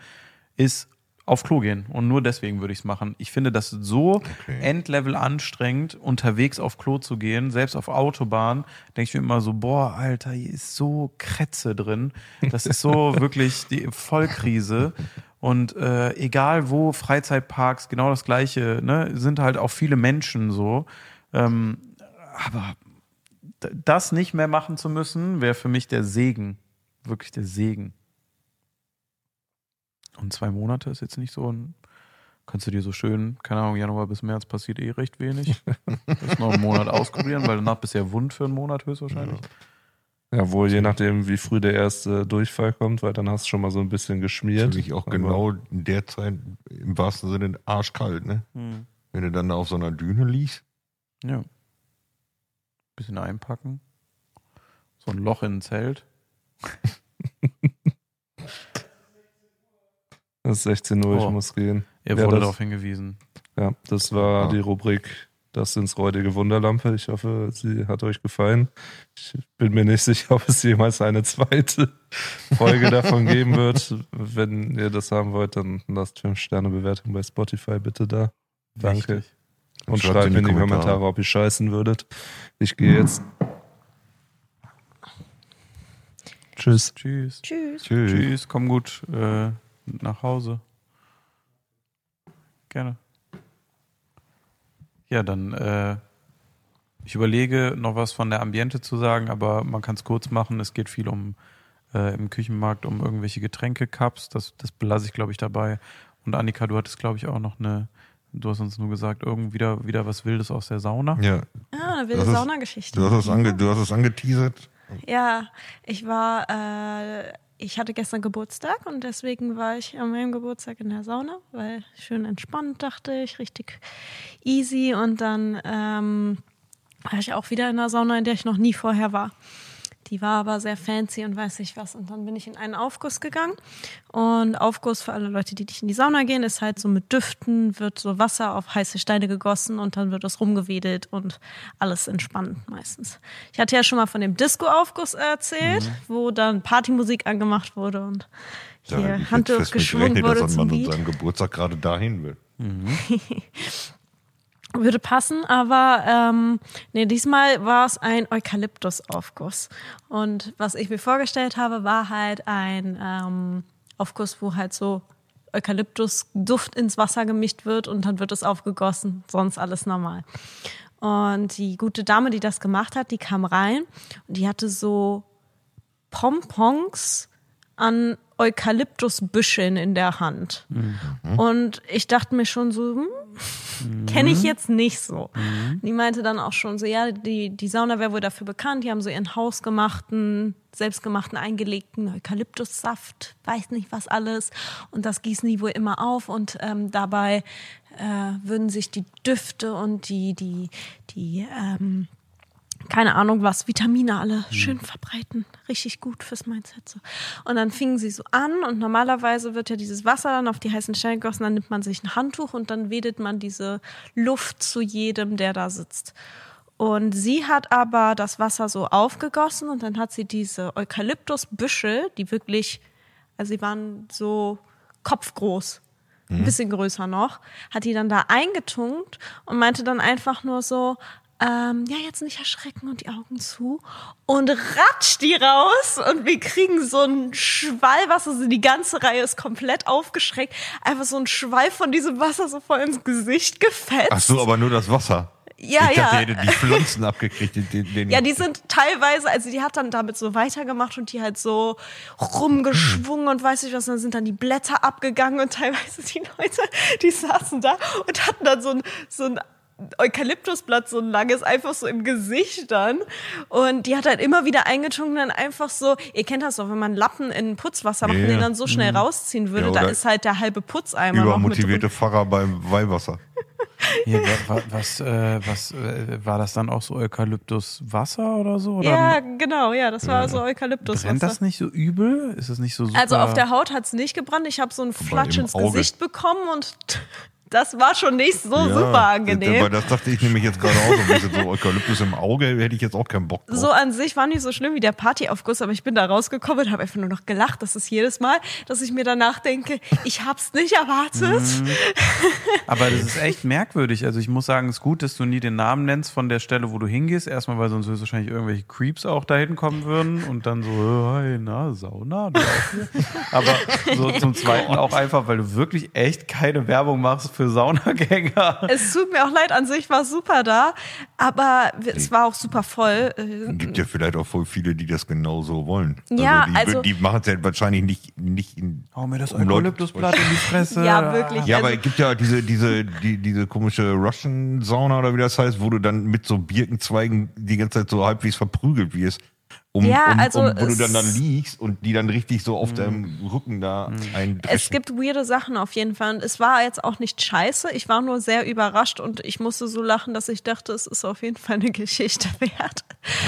ist auf Klo gehen. Und nur deswegen würde ich es machen. Ich finde das so Endlevel anstrengend, unterwegs auf Klo zu gehen, selbst auf Autobahn, denke ich mir immer so, boah, Alter, hier ist so Kretze drin. Das ist so (laughs) wirklich die Vollkrise. Und äh, egal wo, Freizeitparks, genau das gleiche, ne, sind halt auch viele Menschen so. Ähm, aber das nicht mehr machen zu müssen, wäre für mich der Segen. Wirklich der Segen. Und zwei Monate ist jetzt nicht so ein. Kannst du dir so schön, keine Ahnung, Januar bis März passiert eh recht wenig. (laughs) Ist noch einen Monat auskurieren, weil danach bist du ja wund für einen Monat höchstwahrscheinlich. Ja, wohl je nachdem, wie früh der erste Durchfall kommt, weil dann hast du schon mal so ein bisschen geschmiert. Natürlich auch Aber- genau in der Zeit im wahrsten Sinne arschkalt, ne? Hm. Wenn du dann da auf so einer Düne liegst. Ja. Bisschen einpacken. So ein Loch in ein Zelt. (laughs) Es ist 16 Uhr, Oh. ich muss gehen. Er Ja, wurde das- darauf hingewiesen. Ja, das war Ah. die Rubrik Das ins räudige Wunderlampe. Ich hoffe, sie hat euch gefallen. Ich bin mir nicht sicher, ob es jemals eine zweite (laughs) Folge davon geben wird. Wenn ihr das haben wollt, dann lasst 5 Sterne Bewertung bei Spotify bitte da. Danke. Wichtig. Und Schreibt schreibt in mir in die die Kommentare. Kommentare, ob ihr scheißen würdet. Ich gehe jetzt. Tschüss. Tschüss. Tschüss. Tschüss. Tschüss. Komm gut äh, nach Hause. Gerne. Ja, dann äh, ich überlege noch was von der Ambiente zu sagen, aber man kann es kurz machen. Es geht viel um äh, im Küchenmarkt um irgendwelche Getränkecups. Das, das belasse ich, glaube ich, dabei. Und Annika, du hattest, glaube ich, auch noch eine, du hast uns nur gesagt, irgendwie wieder, wieder was Wildes aus der Sauna. Ja, Ah, eine wilde Saunageschichte. du hast es, ange, du hast es angeteasert. Ja, ich war, äh, ich hatte gestern Geburtstag und deswegen war ich an meinem Geburtstag in der Sauna, weil schön entspannt, dachte ich, richtig easy. Und dann ähm, war ich auch wieder in der Sauna, in der ich noch nie vorher war. Die war aber sehr fancy und weiß nicht was. Und dann bin ich in einen Aufguss gegangen. Und Aufguss für alle Leute, die nicht in die Sauna gehen, ist halt so mit Düften, wird so Wasser auf heiße Steine gegossen und dann wird das rumgewedelt und alles entspannt meistens. Ich hatte ja schon mal von dem Disco-Aufguss erzählt, wo dann Partymusik angemacht wurde und hier ich Handtuch geschwungen wurde dass zum man an Beat. seinem Geburtstag gerade dahin will. (laughs) Würde passen, aber ähm, nee, diesmal war es ein Eukalyptus-Aufguss. Und was ich mir vorgestellt habe, war halt ein ähm, Aufguss, wo halt so Eukalyptus-Duft ins Wasser gemischt wird und dann wird es aufgegossen, sonst alles normal. Und die gute Dame, die das gemacht hat, die kam rein und die hatte so Pompons an Eukalyptusbüscheln in der Hand. Und ich dachte mir schon so, hm, kenne ich jetzt nicht so. Die meinte dann auch schon so, ja, die, die Sauna wäre wohl dafür bekannt, die haben so ihren hausgemachten, selbstgemachten, eingelegten Eukalyptussaft, weiß nicht was alles. Und das gießen die wohl immer auf und ähm, dabei äh, würden sich die Düfte und die, die, die ähm, keine Ahnung was, Vitamine alle schön verbreiten. Richtig gut fürs Mindset. So. Und dann fingen sie so an und normalerweise wird ja dieses Wasser dann auf die heißen Steine gegossen, dann nimmt man sich ein Handtuch und dann wedelt man diese Luft zu jedem, der da sitzt. Und sie hat aber das Wasser so aufgegossen und dann hat sie diese Eukalyptusbüschel, die wirklich, also sie waren so kopfgroß, ein bisschen größer noch, hat die dann da eingetunkt und meinte dann einfach nur so, ähm, ja, jetzt nicht erschrecken und die Augen zu. Und ratscht die raus und wir kriegen so einen Schwall Wasser. Also die ganze Reihe ist komplett aufgeschreckt. Einfach so ein Schwall von diesem Wasser so voll ins Gesicht gefetzt. Ach so, aber nur das Wasser. Ja, ich ja. dachte, ihr hättet die Pflanzen abgekriegt. Den, den, Ja, die sind teilweise, also die hat dann damit so weitergemacht und die halt so rumgeschwungen und weiß ich was, dann sind dann die Blätter abgegangen und teilweise die Leute, die saßen da und hatten dann so ein, so ein Eukalyptusblatt, so ein langes, einfach so im Gesicht dann. Und die hat halt immer wieder eingetunken, dann einfach so, ihr kennt das doch, wenn man Lappen in Putzwasser macht Ja, und den ja. dann so schnell rausziehen würde, Ja, da oder ist halt der halbe Putzeimer noch mit übermotivierte drin. Pfarrer beim Weihwasser. (laughs) Hier, wa- wa- was, äh, was äh, war das dann auch so Eukalyptuswasser oder so? Oder Ja, genau, ja, das war so Eukalyptuswasser. brennt das nicht so übel? Ist es nicht so super? Also auf der Haut hat's nicht gebrannt. Ich habe so einen Flatsch ins Auge. Gesicht bekommen und das war schon nicht so Ja, super Aber angenehm. das dachte ich nämlich jetzt gerade auch so. ein bisschen So Eukalyptus im Auge hätte ich jetzt auch keinen Bock drauf. So an sich war nicht so schlimm wie der Partyaufguss, aber ich bin da rausgekommen und habe einfach nur noch gelacht. Das ist jedes Mal, dass ich mir danach denke, ich hab's nicht erwartet. Mhm. Aber das ist echt merkwürdig. Also ich muss sagen, es ist gut, dass du nie den Namen nennst von der Stelle, wo du hingehst. Erstmal, weil sonst höchstwahrscheinlich irgendwelche Creeps auch dahin kommen würden und dann so, hey, na, Sauna. Aber so zum (laughs) Zweiten auch einfach, weil du wirklich echt keine Werbung machst für Saunagänger. Es tut mir auch leid, an sich war super da, aber es war auch super voll. Äh, gibt ja vielleicht auch voll viele, die das genauso wollen. Ja, die, also- die machen es ja wahrscheinlich nicht, nicht in. Hau mir das um Eukalyptusblatt in die Fresse. Ja, wirklich. Ja, Also- aber es gibt ja diese, diese, die, diese komische Russian Sauna oder wie das heißt, wo du dann mit so Birkenzweigen die ganze Zeit so halbwegs verprügelt wirst. Um, Ja, um, also um, wo du dann dann liegst und die dann richtig so auf deinem Rücken da eindreschen. Es gibt weirde Sachen auf jeden Fall. Und es war jetzt auch nicht scheiße. Ich war nur sehr überrascht und ich musste so lachen, dass ich dachte, es ist auf jeden Fall eine (laughs) Geschichte wert.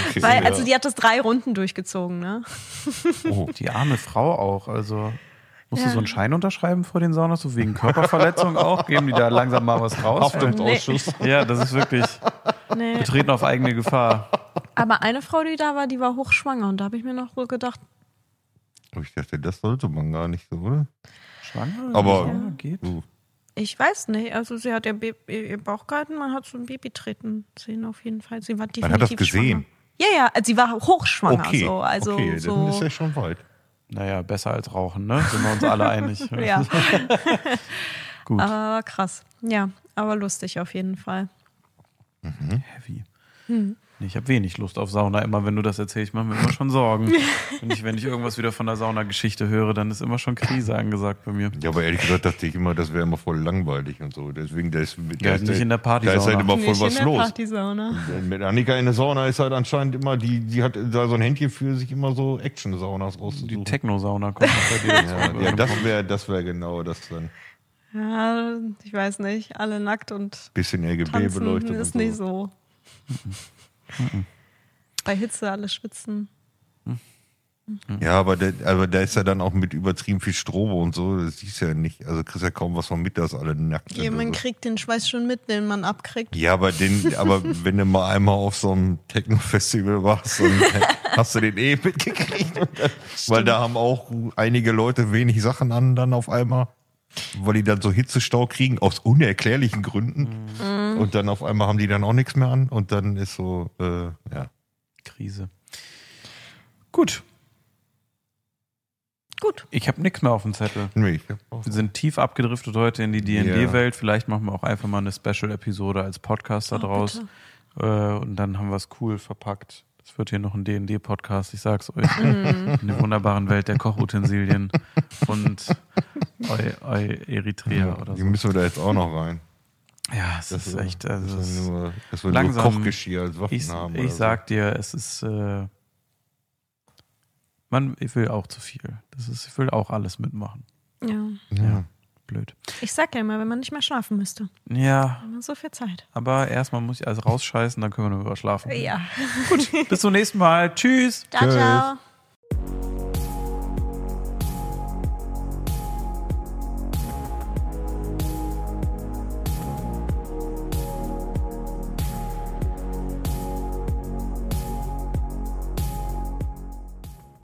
Okay, Weil, ja. also die hat das drei Runden durchgezogen, ne? (laughs) oh, Die arme Frau auch. Also musst du Ja. so einen Schein unterschreiben vor den Saunas, so wegen Körperverletzung auch? Geben die da langsam mal was raus? Haftungsausschuss. Ja, das ist wirklich Nee. betreten auf eigene Gefahr. Aber eine Frau, die da war, die war hochschwanger. Und da habe ich mir noch so gedacht, Aber ich dachte, das sollte man gar nicht so, oder? Schwanger? Aber- ja, geht. So. ich weiß nicht. Also sie hat ihr, ihr Bauch gehalten, man hat so ein Baby treten sehen auf jeden Fall. Sie war definitiv Man hat das gesehen. Schwanger. Ja, ja, sie war hochschwanger. Okay, so. Also okay, so. dann ist ja schon weit. Naja, besser als rauchen, ne? Sind wir uns alle einig. (laughs) ja, (laughs) Gut. aber krass. Ja, aber lustig auf jeden Fall. Heavy. Nee, Ich habe wenig Lust auf Sauna. Immer wenn du das erzählst, mache ich mir immer schon Sorgen. (laughs) wenn, ich, wenn ich irgendwas wieder von der Saunageschichte höre, dann ist immer schon Krise angesagt bei mir. Ja, aber ehrlich gesagt dachte ich immer, das wäre immer voll langweilig und so. Deswegen, da ist, da Ja, ist, nicht in der Da ist Partysauna. halt immer voll Nicht was in der los. Partysauna. Mit Annika in der Sauna ist halt anscheinend immer, die, die hat da so ein Händchen für sich immer so Action-Saunas Die rauszusuchen. Techno-Sauna kommt bei dir (laughs) ja, ja, das wäre das wär genau das dann. Ja, ich weiß nicht. Alle nackt und Bisschen RGB tanzen beleuchtet. ist und nicht so. (laughs) so. Bei Hitze alle schwitzen. Ja, aber da, aber da ist ja dann auch mit übertrieben viel Strobo und so. Das siehst du ja nicht. Also kriegst ja kaum was von mit, dass alle nackt sind. Ja, man also. kriegt den Schweiß schon mit, den man abkriegt. Ja, aber, den, aber (laughs) wenn du mal einmal auf so einem Techno-Festival warst, dann hast du den eh mitgekriegt. Dann, (laughs) weil da haben auch einige Leute wenig Sachen an dann auf einmal, weil die dann so Hitzestau kriegen, aus unerklärlichen Gründen. Mhm. Und dann auf einmal haben die dann auch nichts mehr an und dann ist so, äh, ja. Krise. Gut, Gut. ich habe nichts mehr auf dem Zettel. Nee, ich Wir sind tief abgedriftet heute in die D&D-Welt. Vielleicht machen wir auch einfach mal eine Special-Episode als Podcast da Oh, draus. Äh, und dann haben wir es cool verpackt. Das wird hier noch ein D&D-Podcast, ich sag's euch. Mhm. In der wunderbaren Welt der Kochutensilien und Eu, Eu Eritrea oder die so. müssen wir da jetzt auch noch rein. Ja, es ist echt, das also es ist, nur, dass wir langsam- nur Kochgeschirr als Waffen ich, haben. ich oder sag dir, es ist, äh, man ich will auch zu viel. Das ist, ich will auch alles mitmachen. Ja. Ja. Blöd. Ich sag ja immer, wenn man nicht mehr schlafen müsste. Ja, Man hat so viel Zeit. aber erstmal muss ich alles rausscheißen, dann können wir nur über schlafen. Ja. Bis zum nächsten Mal. Tschüss. Ciao, ciao.